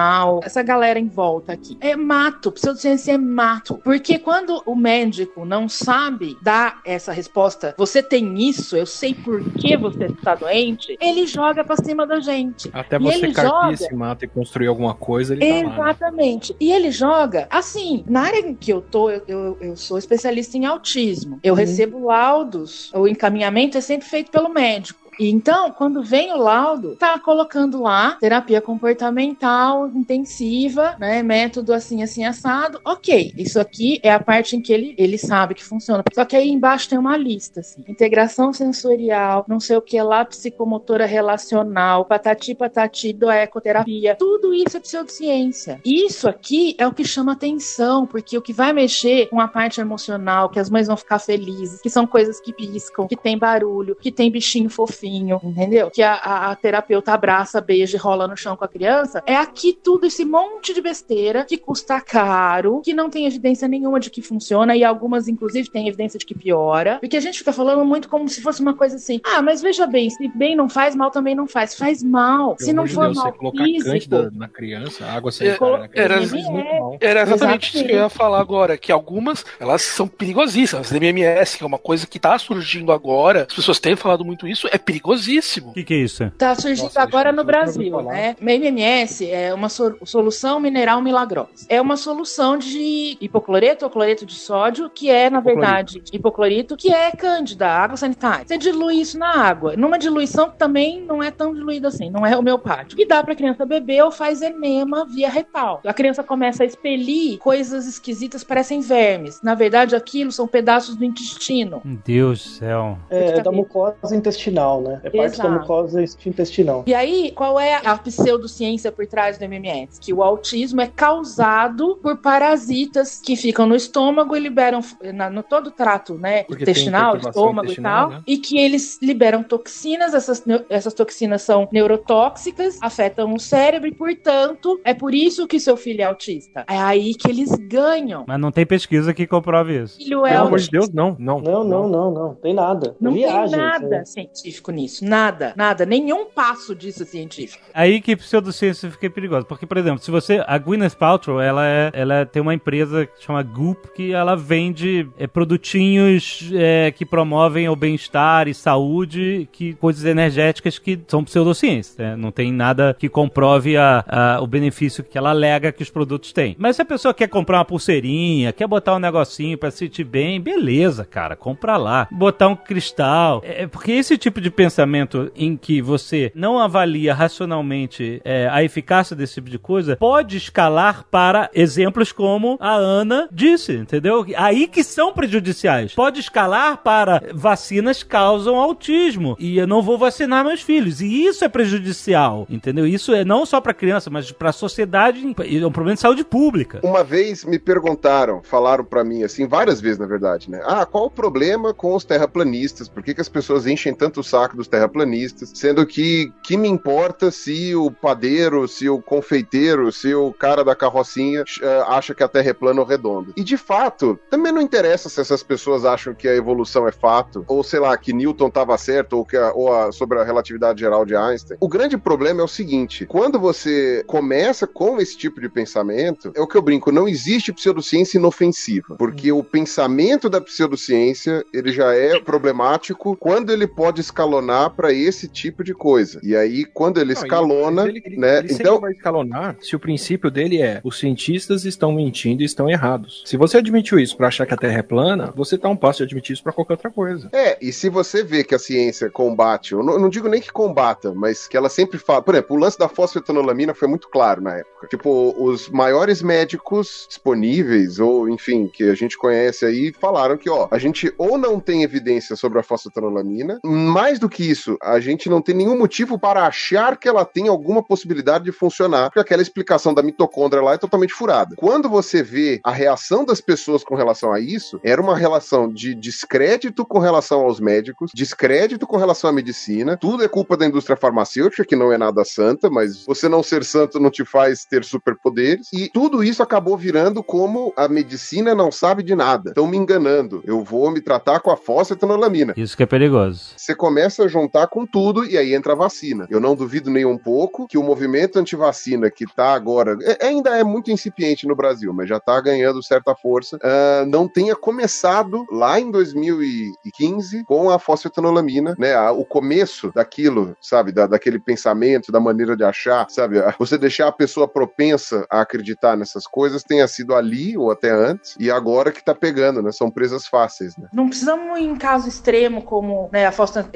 essa galera em volta aqui. É mato, pseudociência é mato. Porque quando o médico não sabe dar essa resposta, você tem isso, eu sei por que você está doente, ele joga pra cima da gente. Até E você ele carpir joga- esse mato e construir alguma coisa, ele tá né? Exatamente. E ele joga, assim, na área em que eu tô, eu, eu, eu sou especialista em autismo. Eu recebo laudos, o encaminhamento é sempre feito pelo médico. E então, quando vem o laudo, tá colocando lá terapia comportamental intensiva, né? Método assim, assim, assado. Ok, isso aqui é a parte em que ele, ele sabe que funciona. Só que aí embaixo tem uma lista, assim. Integração sensorial, não sei o que lá, psicomotora relacional, patati patati do ecoterapia. Tudo isso é pseudociência. Isso aqui é o que chama atenção, porque o que vai mexer com a parte emocional, que as mães vão ficar felizes, que são coisas que piscam, que tem barulho, que tem bichinho fofinho, entendeu? Que a, a- a terapeuta abraça, beija e rola no chão com a criança. É aqui tudo esse monte de besteira que custa caro, que não tem evidência nenhuma de que funciona e algumas, inclusive, têm evidência de que piora. Porque a gente fica falando muito como se fosse uma coisa assim: ah, mas veja bem, se bem não faz, mal também não faz. Faz mal. Pelo se não for Deus, mal você colocar físico, na criança, a água É, sanitária na criança, era- muito mal. Era exatamente isso que eu ia falar agora, que algumas, elas são perigosíssimas. DMMS, que é uma coisa que tá surgindo agora, as pessoas têm falado muito isso, é perigosíssimo. O que, que é isso? Tá surgindo Nossa, agora no Brasil, né? MMS é uma so- solução mineral milagrosa. É uma solução de hipocloreto ou cloreto de sódio, que é, na Hipoclorito. verdade, hipoclorito, que é cândida, água sanitária. Você dilui isso na água, numa diluição que também não é tão diluída assim, não é homeopático. E dá pra criança beber ou faz enema via retal. A criança começa a expelir coisas esquisitas, parecem vermes. Na verdade, aquilo são pedaços do intestino. Meu Deus do céu. É, é da mucosa intestinal, né? É parte da Exato. mucosa intestinal. E aí, qual é a pseudociência por trás do MMS? Que o autismo é causado por parasitas que ficam no estômago e liberam na- no todo o trato, né, Porque intestinal, estômago intestinal, e tal, né? e que eles liberam toxinas, essas, essas toxinas são neurotóxicas, afetam o cérebro e, portanto, é por isso que seu filho é autista. É aí que eles ganham. Mas não tem pesquisa que comprove isso. Filho é Pelo amor autista. de Deus, não, não. Não, não, não, não. Tem nada. Não Viagem, tem nada isso científico nisso. Nada, nada. Nenhum passo disso é científico. Aí que pseudociência fica perigosa. Porque, por exemplo, se você. A Gwyneth Paltrow, ela, é, ela tem uma empresa que chama Goop, que ela vende é, produtinhos é, que promovem o bem-estar e saúde, que coisas energéticas que são pseudociências. né? Não tem nada que comprove a, a- o benefício que ela alega que os produtos têm. Mas se a pessoa quer comprar uma pulseirinha, quer botar um negocinho pra se sentir bem, beleza, cara, compra lá. Botar um cristal. É porque esse tipo de pensamento em que você não avalia racionalmente é, a eficácia desse tipo de coisa pode escalar para exemplos como a Ana disse, entendeu? Aí que são prejudiciais. Pode escalar para vacinas causam autismo e eu não vou vacinar meus filhos. E isso é prejudicial, entendeu? Isso é não só para criança, mas para a sociedade, é um problema de saúde pública. Uma vez me perguntaram, falaram pra mim assim, várias vezes na verdade, né? Ah, qual o problema com os terraplanistas? Por que, que as pessoas enchem tanto o saco dos terraplanistas? Sendo que que me importa se o padeiro, se o confeiteiro, se o cara da carrocinha eh, acha que a Terra é plana ou redonda? E de fato, também não interessa se essas pessoas acham que a evolução é fato, ou sei lá, que Newton estava certo, ou, que a- ou a- sobre a relatividade geral de Einstein. O grande problema é o seguinte: quando você começa com esse tipo de pensamento, é o que eu brinco, não existe pseudociência inofensiva, porque o pensamento da pseudociência ele já é problemático quando ele pode escalonar para esse tipo de coisa. E aí, quando ele Não, escalona, ele, ele- né? ele então, vai escalonar se o princípio dele é os cientistas estão mentindo e estão errados. Se você admitiu isso pra achar que a Terra é plana, você tá um passo de admitir isso pra qualquer outra coisa. É, e se você vê que a ciência combate, eu não, eu não digo nem que combata, mas que ela sempre fala. Por exemplo, o lance da fosfetanolamina foi muito claro na época. Tipo, os maiores médicos disponíveis, ou enfim, que a gente conhece aí, falaram que, ó, a gente ou não tem evidência sobre a fosfetanolamina, mais do que isso, a gente não tem nenhum motivo para achar que ela tem alguma possibilidade de funcionar, porque aquela explicação da mitocôndria lá é totalmente furada. Quando você vê a reação das pessoas com relação a isso, era uma relação de descrédito com relação aos médicos, descrédito com relação à medicina, tudo é culpa da indústria farmacêutica, que não é nada santa, mas você não ser santo não te faz ter superpoderes, e tudo isso acabou virando como a medicina não sabe de nada. Estão me enganando. Eu vou me tratar com a fosfetanolamina. Isso que é perigoso. Você começa a juntar com tudo e aí entra a vacina. Eu não duvido nem um pouco que o movimento antivacina que tá agora, é- ainda é muito incipiente no Brasil, mas já tá ganhando certa força, ah, não tenha começado lá em 2015 com a fosfetanolamina, né? A- o começo daquilo, sabe? Da, daquele pensamento, da maneira de achar, sabe? A- Você deixar a pessoa propensa a acreditar nessas coisas tenha sido ali ou até antes e agora que tá pegando, né? São presas fáceis, né? Não precisamos em caso extremo como né, a fosfetanolamina,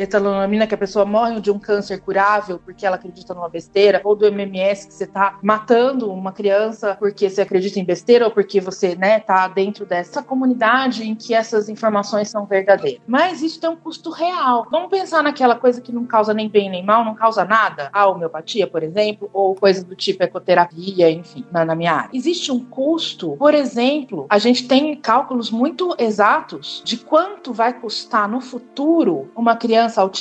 que a pessoa morre de um câncer curável porque ela acredita numa besteira, ou do MMS, que você tá matando uma criança porque você acredita em besteira ou porque você né, tá dentro dessa comunidade em que essas informações são verdadeiras. Mas isso tem um custo real. Vamos pensar naquela coisa que não causa nem bem nem mal, não causa nada, a homeopatia, por exemplo, ou coisas do tipo ecoterapia, enfim, na, na minha área. Existe um custo, por exemplo, a gente tem cálculos muito exatos de quanto vai custar no futuro uma criança autista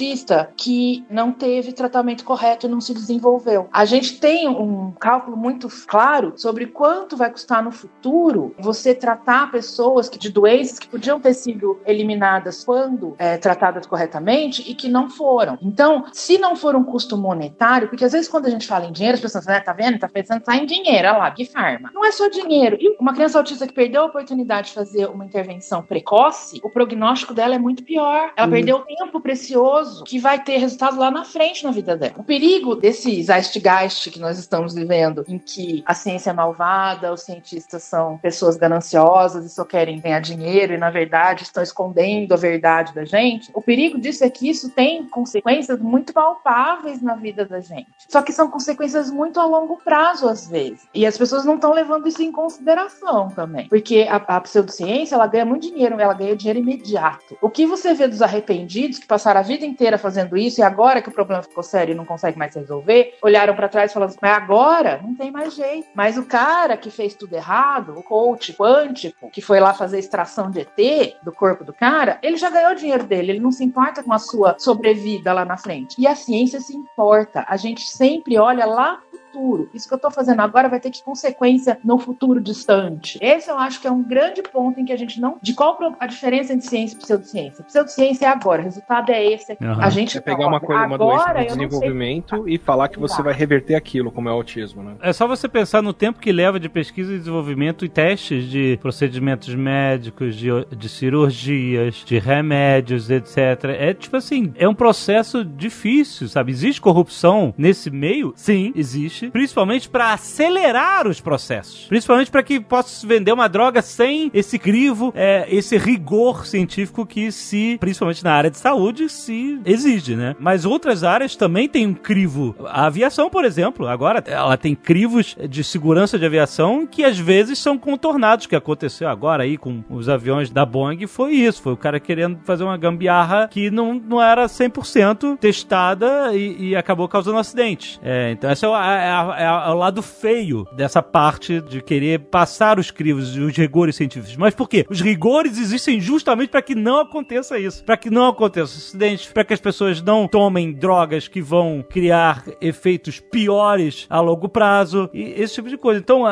que não teve tratamento correto e não se desenvolveu. A gente tem um cálculo muito claro sobre quanto vai custar no futuro você tratar pessoas que, de doenças que podiam ter sido eliminadas quando é, tratadas corretamente e que não foram. Então, se não for um custo monetário, porque às vezes quando a gente fala em dinheiro, as pessoas falam, né, tá vendo? Tá pensando só em dinheiro, olha lá, Big Pharma. Não é só dinheiro. E uma criança autista que perdeu a oportunidade de fazer uma intervenção precoce, o prognóstico dela é muito pior. Ela Uhum. perdeu tempo precioso que vai ter resultado lá na frente na vida dela. O perigo desse Zeitgeist que nós estamos vivendo, em que a ciência é malvada, os cientistas são pessoas gananciosas e só querem ganhar dinheiro e, na verdade, estão escondendo a verdade da gente. O perigo disso é que isso tem consequências muito palpáveis na vida da gente. Só que são consequências muito a longo prazo, às vezes. E as pessoas não estão levando isso em consideração também. Porque a, a pseudociência, ela ganha muito dinheiro, ela ganha dinheiro imediato. O que você vê dos arrependidos que passaram a vida inteira fazendo isso e agora que o problema ficou sério e não consegue mais resolver, olharam para trás e falaram: mas agora não tem mais jeito. Mas o cara que fez tudo errado, o coach quântico, que foi lá fazer extração de ET do corpo do cara, ele já ganhou o dinheiro dele, ele não se importa com a sua sobrevida lá na frente. E a ciência se importa. A gente sempre olha lá futuro. Isso que eu estou fazendo agora vai ter que consequência no futuro distante. Esse eu acho que é um grande ponto em que a gente não. De qual a diferença entre ciência e pseudociência? Pseudociência é agora, o resultado é esse. Uhum. A gente é pegar uma coisa, uma agora, doença de desenvolvimento e falar que você vai reverter aquilo, como é o autismo, né? É só você pensar no tempo que leva de pesquisa e desenvolvimento e testes de procedimentos médicos, de, de cirurgias, de remédios, etc. É tipo assim, é um processo difícil, sabe? Existe corrupção nesse meio? Sim, existe principalmente para acelerar os processos. Principalmente para que possa vender uma droga sem esse crivo, é, esse rigor científico que se, principalmente na área de saúde, se exige, né? Mas outras áreas também têm um crivo. A aviação, por exemplo, agora ela tem crivos de segurança de aviação que às vezes são contornados, que aconteceu agora aí com os aviões da Boeing, foi isso, foi o cara querendo fazer uma gambiarra que não, não era 100% testada e, e acabou causando um acidente. É, então essa é a, é, é o lado feio dessa parte de querer passar os crivos e os rigores científicos. Mas por quê? Os rigores existem justamente para que não aconteça isso. Para que não aconteça acidentes, para que as pessoas não tomem drogas que vão criar efeitos piores a longo prazo e esse tipo de coisa. Então,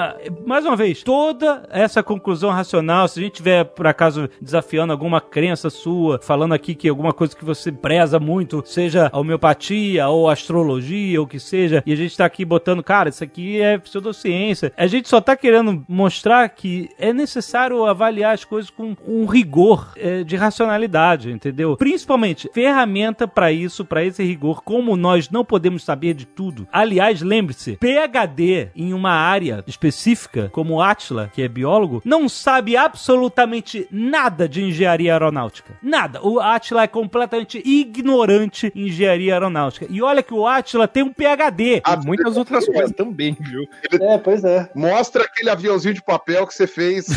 mais uma vez, toda essa conclusão racional, se a gente tiver por acaso desafiando alguma crença sua, falando aqui que alguma coisa que você preza muito, seja a homeopatia ou astrologia ou que seja, e a gente está aqui botando falando, cara, isso aqui é pseudociência. A gente só tá querendo mostrar que é necessário avaliar as coisas com um rigor é, de racionalidade, entendeu? Principalmente ferramenta para isso, para esse rigor, como nós não podemos saber de tudo. Aliás, lembre-se, PhD em uma área específica, como o Atila, que é biólogo, não sabe absolutamente nada de engenharia aeronáutica. Nada. O Atila é completamente ignorante em engenharia aeronáutica. E olha que o Atila tem um PhD. Há muitas outras outras coisas também, viu? É, pois é. Mostra aquele aviãozinho de papel que você fez.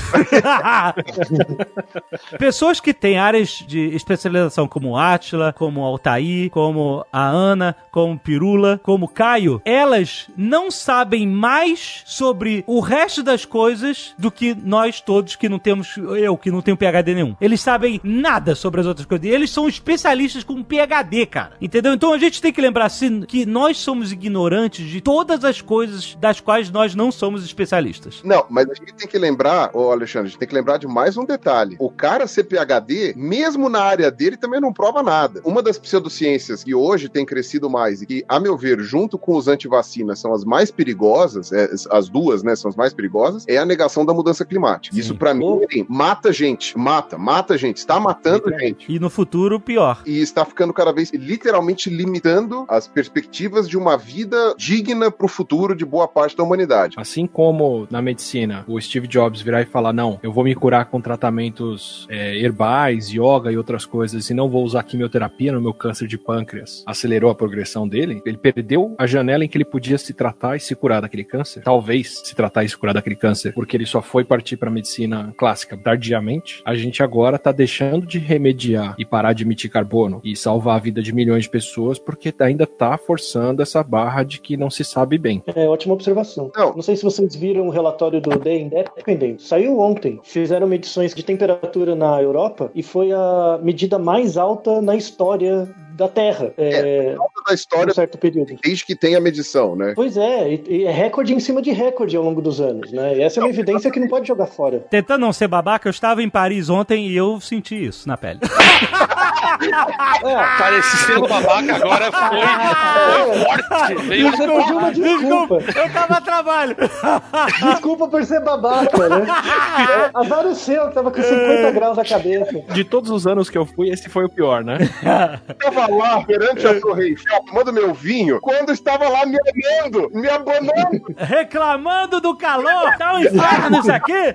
Pessoas que têm áreas de especialização como Átila, como Altair, como a Ana, como Pirula, como Caio, elas não sabem mais sobre o resto das coisas do que nós todos que não temos, eu que não tenho PhD nenhum. Eles sabem nada sobre as outras coisas. E eles são especialistas com PhD, cara. Entendeu? Então a gente tem que lembrar assim, que nós somos ignorantes de todas todas as coisas das quais nós não somos especialistas. Não, mas a gente tem que lembrar, ô Alexandre, a gente tem que lembrar de mais um detalhe. O cara ser PHD, mesmo na área dele, também não prova nada. Uma das pseudociências que hoje tem crescido mais e que, a meu ver, junto com os antivacinas, são as mais perigosas, é, as duas, né, são as mais perigosas, é a negação da mudança climática. Sim. Isso, para mim, assim, mata gente, mata, mata gente, está matando é gente. E no futuro, pior. E está ficando cada vez, literalmente, limitando as perspectivas de uma vida digna pro futuro de boa parte da humanidade. Assim como na medicina, o Steve Jobs virar e falar: não, eu vou me curar com tratamentos é, herbais, yoga e outras coisas, e não vou usar quimioterapia no meu câncer de pâncreas, acelerou a progressão dele, ele perdeu a janela em que ele podia se tratar e se curar daquele câncer. Talvez se tratar e se curar daquele câncer, porque ele só foi partir para medicina clássica tardiamente. A gente agora tá deixando de remediar e parar de emitir carbono e salvar a vida de milhões de pessoas porque ainda tá forçando essa barra de que não se sabe sabe bem. É, ótima observação. Não, não sei se vocês viram o relatório do The Independent. Saiu ontem. Fizeram medições de temperatura na Europa e foi a medida mais alta na história da Terra. É, é da história um certo período. desde que tem a medição, né? Pois é, e, é recorde em cima de recorde ao longo dos anos, né? E essa é uma evidência que não pode jogar fora. Tentando não ser babaca, eu estava em Paris ontem e eu senti isso na pele. Parece ser babaca agora foi, foi forte. Veio é uma desculpa. Eu tava a trabalho. Desculpa por ser babaca, né? É, Azar o seu, tava com 50 graus na cabeça. De todos os anos que eu fui, esse foi o pior, né? estava lá perante a Torre Eiffel tomando meu vinho quando estava lá me amando, me abonando. Reclamando do calor. Tá um inferno isso aqui.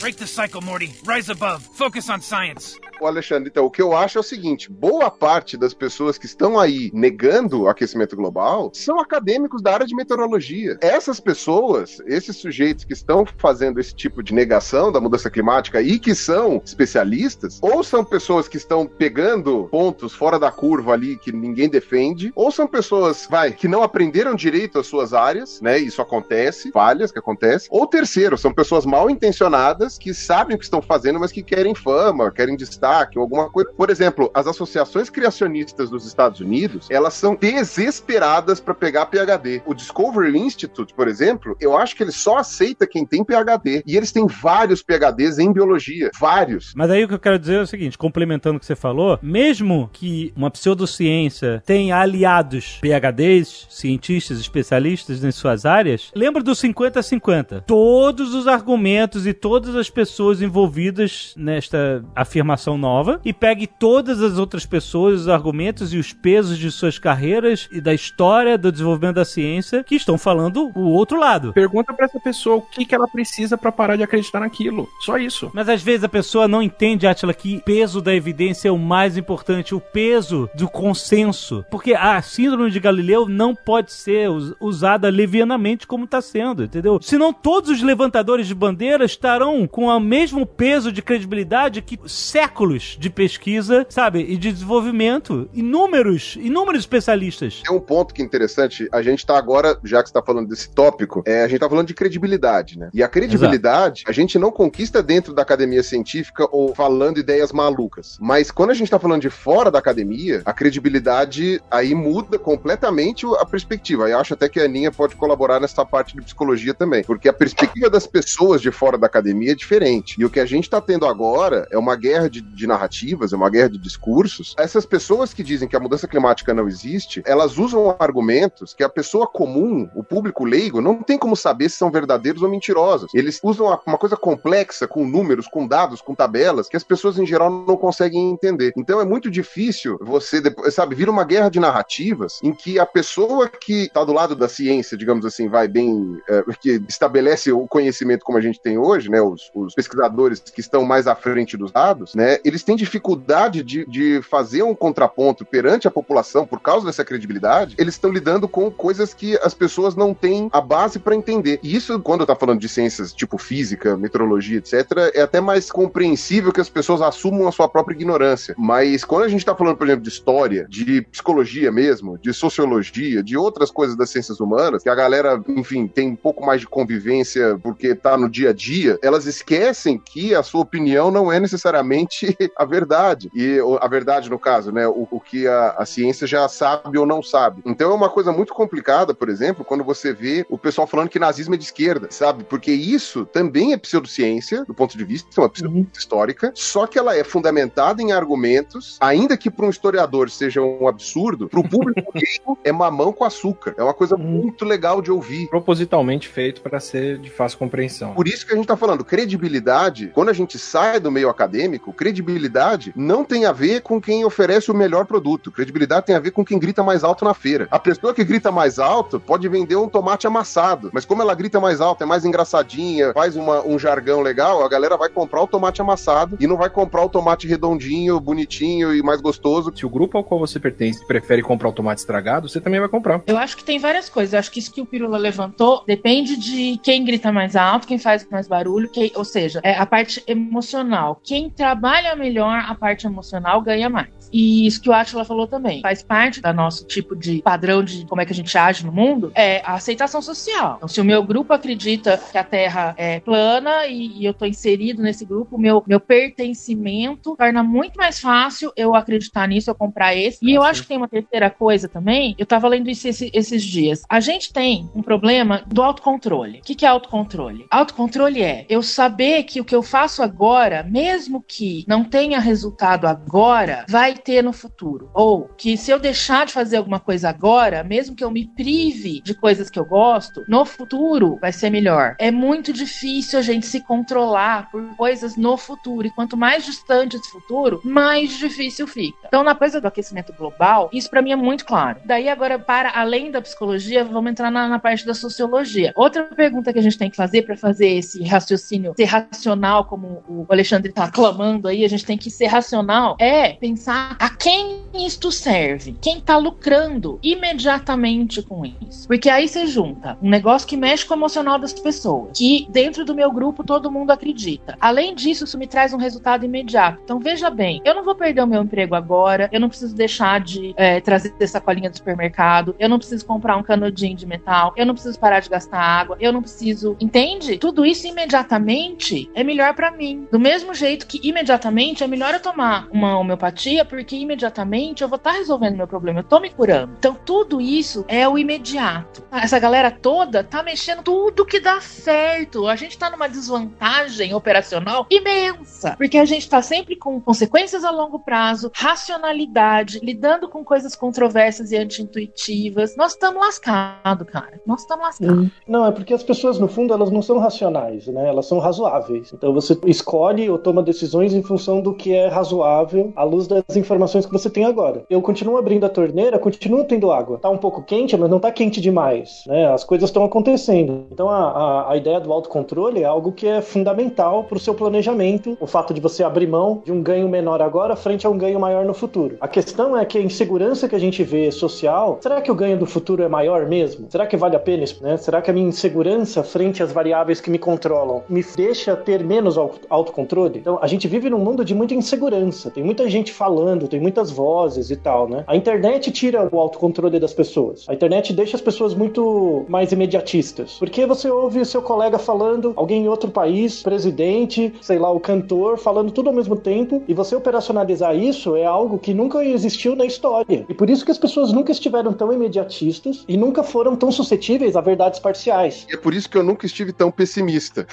Break the cycle, Morty. Rise above. Focus on science. O Alexandre, então, o que eu acho é o seguinte: boa parte das pessoas que estão aí negando o aquecimento global são acadêmicos da área de meteorologia. Essas pessoas, esses sujeitos que estão fazendo esse tipo de negação da mudança climática e que são especialistas, ou são pessoas que estão pegando pontos fora da curva ali que ninguém defende, ou são pessoas, vai, que não aprenderam direito as suas áreas, né? Isso acontece, falhas que acontecem. Ou terceiro, são pessoas mal intencionadas que sabem o que estão fazendo, mas que querem fama, querem destaque ou alguma coisa. Por exemplo, as associações criacionistas dos Estados Unidos, elas são desesperadas para pegar PhD. O Discovery Institute, por exemplo, eu acho que ele só aceita quem tem PhD. E eles têm vários PhDs em biologia. Vários. Mas aí o que eu quero dizer é o seguinte, complementando o que você falou, mesmo que uma pseudociência tenha aliados PhDs, cientistas, especialistas em suas áreas, lembra do 50-50. Todos os argumentos e todas as pessoas envolvidas nesta afirmação nova e pegue todas as outras pessoas, os argumentos e os pesos de suas carreiras e da história do desenvolvimento da ciência que estão falando o outro lado. Pergunta pra essa pessoa o que, que ela precisa pra parar de acreditar naquilo. Só isso. Mas às vezes a pessoa não entende, Atila, que o peso da evidência é o mais importante, o peso do consenso. Porque a síndrome de Galileu não pode ser us- usada levianamente como está sendo, entendeu? Senão todos os levantadores de bandeira estarão com o mesmo peso de credibilidade que séculos de pesquisa, sabe, e de desenvolvimento. Inúmeros, inúmeros especialistas. Tem um ponto que é interessante, a gente tá agora, já que você tá falando desse tópico, é, a gente tá falando de credibilidade, né? E a credibilidade, a gente não conquista dentro da academia científica ou falando ideias malucas. Mas quando a gente tá falando de fora da academia, a credibilidade aí muda completamente a perspectiva. Eu acho até que a Aninha pode colaborar nessa parte de psicologia também, porque a perspectiva das pessoas de fora da academia é diferente. E o que a gente tá tendo agora é uma guerra de, de narrativas, é uma guerra de discursos. Essas pessoas que dizem que a mudança climática não existe, elas usam argumentos que a pessoa comum, o público leigo, não tem como saber se são verdadeiros ou mentirosos. Eles usam uma coisa complexa, com números, com dados, com tabelas, que as pessoas em geral não conseguem entender. Então é muito difícil você, sabe, vira uma guerra de narrativas em que a pessoa que está do lado da ciência, digamos assim, vai bem, é, que estabelece o conhecimento como a gente tem hoje, né, os, os pesquisadores que estão mais à frente dos dados, né, eles têm dificuldade de, de fazer um contraponto perante a população por causa dessa credibilidade, eles estão lidando com coisas que as pessoas não têm a base para entender. E isso, quando eu tá falando de ciências tipo física, meteorologia, etc., é até mais compreensível que as pessoas assumam a sua própria ignorância. Mas quando a gente tá falando, por exemplo, de história, de psicologia mesmo, de sociologia, de outras coisas das ciências humanas, que a galera, enfim, tem um pouco mais de convivência porque tá no dia a dia, elas esquecem que a sua opinião não é necessariamente a verdade. E a verdade, no caso, né? O, o que a, a ciência já sabe ou não sabe. Então é uma coisa muito complicada, por exemplo, quando você vê o pessoal falando que nazismo é de esquerda, sabe? Porque isso também é pseudociência, do ponto de vista, é uma pseudociência histórica, só que ela é fundamentada em argumentos, ainda que para um historiador seja um absurdo, para o público leigo é mamão com açúcar. É uma coisa muito legal de ouvir. Propositalmente feito para ser de fácil compreensão. Por isso que a gente tá falando, credibilidade, quando a gente sai do meio acadêmico, credibilidade não tem a ver com quem oferece o melhor produto. Credibilidade tem a ver com quem grita mais alto na feira. A pessoa que grita mais alto pode vender um tomate amassado, mas como ela grita mais alto, é mais engraçadinha, faz uma- um jargão legal, a galera vai comprar o tomate amassado e não vai comprar o tomate redondinho, bonitinho e mais gostoso. Se o grupo ao qual você pertence prefere comprar o tomate estragado, você também vai comprar. Eu acho que tem várias coisas. Eu acho que isso que o Pirula levantou depende de quem grita mais alto, quem faz mais barulho, quem- ou seja, é a parte emocional. Quem trabalha melhor a parte emocional ganha mais. E isso que o Atila falou também. Faz parte do nosso tipo de padrão de como é que a gente age no mundo, é a aceitação social. Então, se o meu grupo acredita que a Terra é plana e, e eu tô inserido nesse grupo, meu, meu pertencimento torna muito mais fácil eu acreditar nisso, eu comprar esse. E eu acho que tem uma terceira coisa também. Eu tava lendo isso esse- esses dias. A gente tem um problema do autocontrole. O que, que é autocontrole? Autocontrole é eu saber que o que eu faço agora, mesmo que não tenha resultado agora, vai ter no futuro. Ou que se eu deixar de fazer alguma coisa agora, mesmo que eu me prive de coisas que eu gosto, no futuro vai ser melhor. É muito difícil a gente se controlar por coisas no futuro. E quanto mais distante esse futuro, mais difícil fica. Então, na coisa do aquecimento global, isso para mim é muito claro. Daí, agora, para além da psicologia, vamos entrar na, na parte da sociologia. Outra pergunta que a gente tem que fazer para fazer esse raciocínio ser racional, como o Alexandre está clamando aí, a gente tem que ser racional, é pensar a quem isto serve, quem está lucrando imediatamente com isso. Porque aí você junta um negócio que mexe com o emocional das pessoas, que dentro do meu grupo todo mundo acredita. Além disso, isso me traz um resultado imediato. Então veja bem, eu não vou perder o meu emprego agora, eu não preciso deixar de é, trazer sacolinha do supermercado, eu não preciso comprar um canudinho de metal, eu não preciso parar de gastar água, eu não preciso. Entende? Tudo isso imediatamente é melhor para mim. Do mesmo jeito que imediatamente é melhor eu tomar uma homeopatia, porque imediatamente eu vou estar tá resolvendo meu problema, eu tô me curando. Então tudo isso é o imediato. Essa galera toda tá mexendo tudo que dá certo. A gente tá numa desvantagem operacional imensa, porque a gente tá sempre com consequências a longo prazo, racionalidade, lidando com coisas controversas e anti-intuitivas. Nós estamos lascados, cara. Nós estamos lascados. Não, é porque as pessoas, no fundo, elas não são racionais, né? Elas são razoáveis. Então você escolhe ou toma decisões em função do que é razoável à luz das informações que você tem agora. Eu continuo abrindo a torneira, continuo tendo água. Tá um pouco quente, mas não tá quente demais, né? As coisas estão acontecendo. Então a, a, a ideia do autocontrole é algo que é fundamental para o seu planejamento. O fato de você abrir mão de um ganho menor agora frente a um ganho maior no futuro. A questão é que a insegurança que a gente vê social, será que o ganho do futuro é maior mesmo? Será que vale a pena isso? Né? Será que a minha insegurança frente às variáveis que me controlam me deixa ter menos autocontrole? Então, a gente vive num mundo de muita insegurança. Tem muita gente falando, tem muitas vozes e tal, né? A internet tira o autocontrole das pessoas. A internet deixa as pessoas muito mais imediatistas. Porque você ouve o seu colega falando, alguém em outro país, presidente, sei lá, o cantor, falando tudo ao mesmo tempo, e você operacionalizar isso é algo que nunca existiu na história. E por isso que as pessoas nunca estiveram tão imediatistas e nunca foram tão suscetíveis a verdades parciais. E é por isso que eu nunca estive tão pessimista.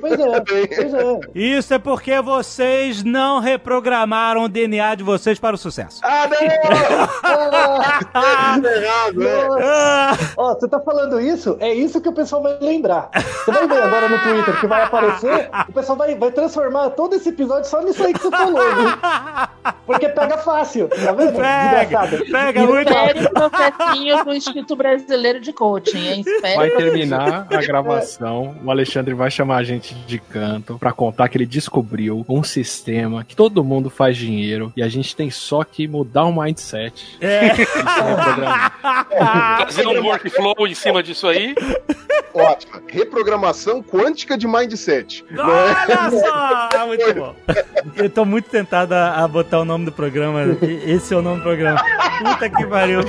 Pois é, pois é. Isso é porque vocês não reprogramaram o DNA de vocês para o sucesso. Ah, não! ah, errado, é. Ó, você tá falando isso? É isso que o pessoal vai lembrar. Você vai ver agora no Twitter que vai aparecer, o pessoal vai, vai transformar todo esse episódio só nisso aí que você falou, viu? Porque pega fácil, tá vendo? Pega, pega muito. Espere o processinho do Instituto Brasileiro de Coaching, hein? Espere Vai o terminar a gravação, o Alexandre vai chamar a gente de canto pra contar que ele descobriu um sistema que todo mundo faz dinheiro e a gente tem só que mudar o mindset. É. Fazer um workflow em cima disso aí. Ótima. Reprogramação quântica de mindset. Olha só! Muito bom. Eu tô muito tentado a, a botar o nome do programa. Esse é o nome do programa. Puta que pariu.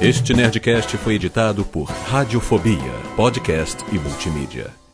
Este Nerdcast foi editado por Radiofobia, podcast e multimídia.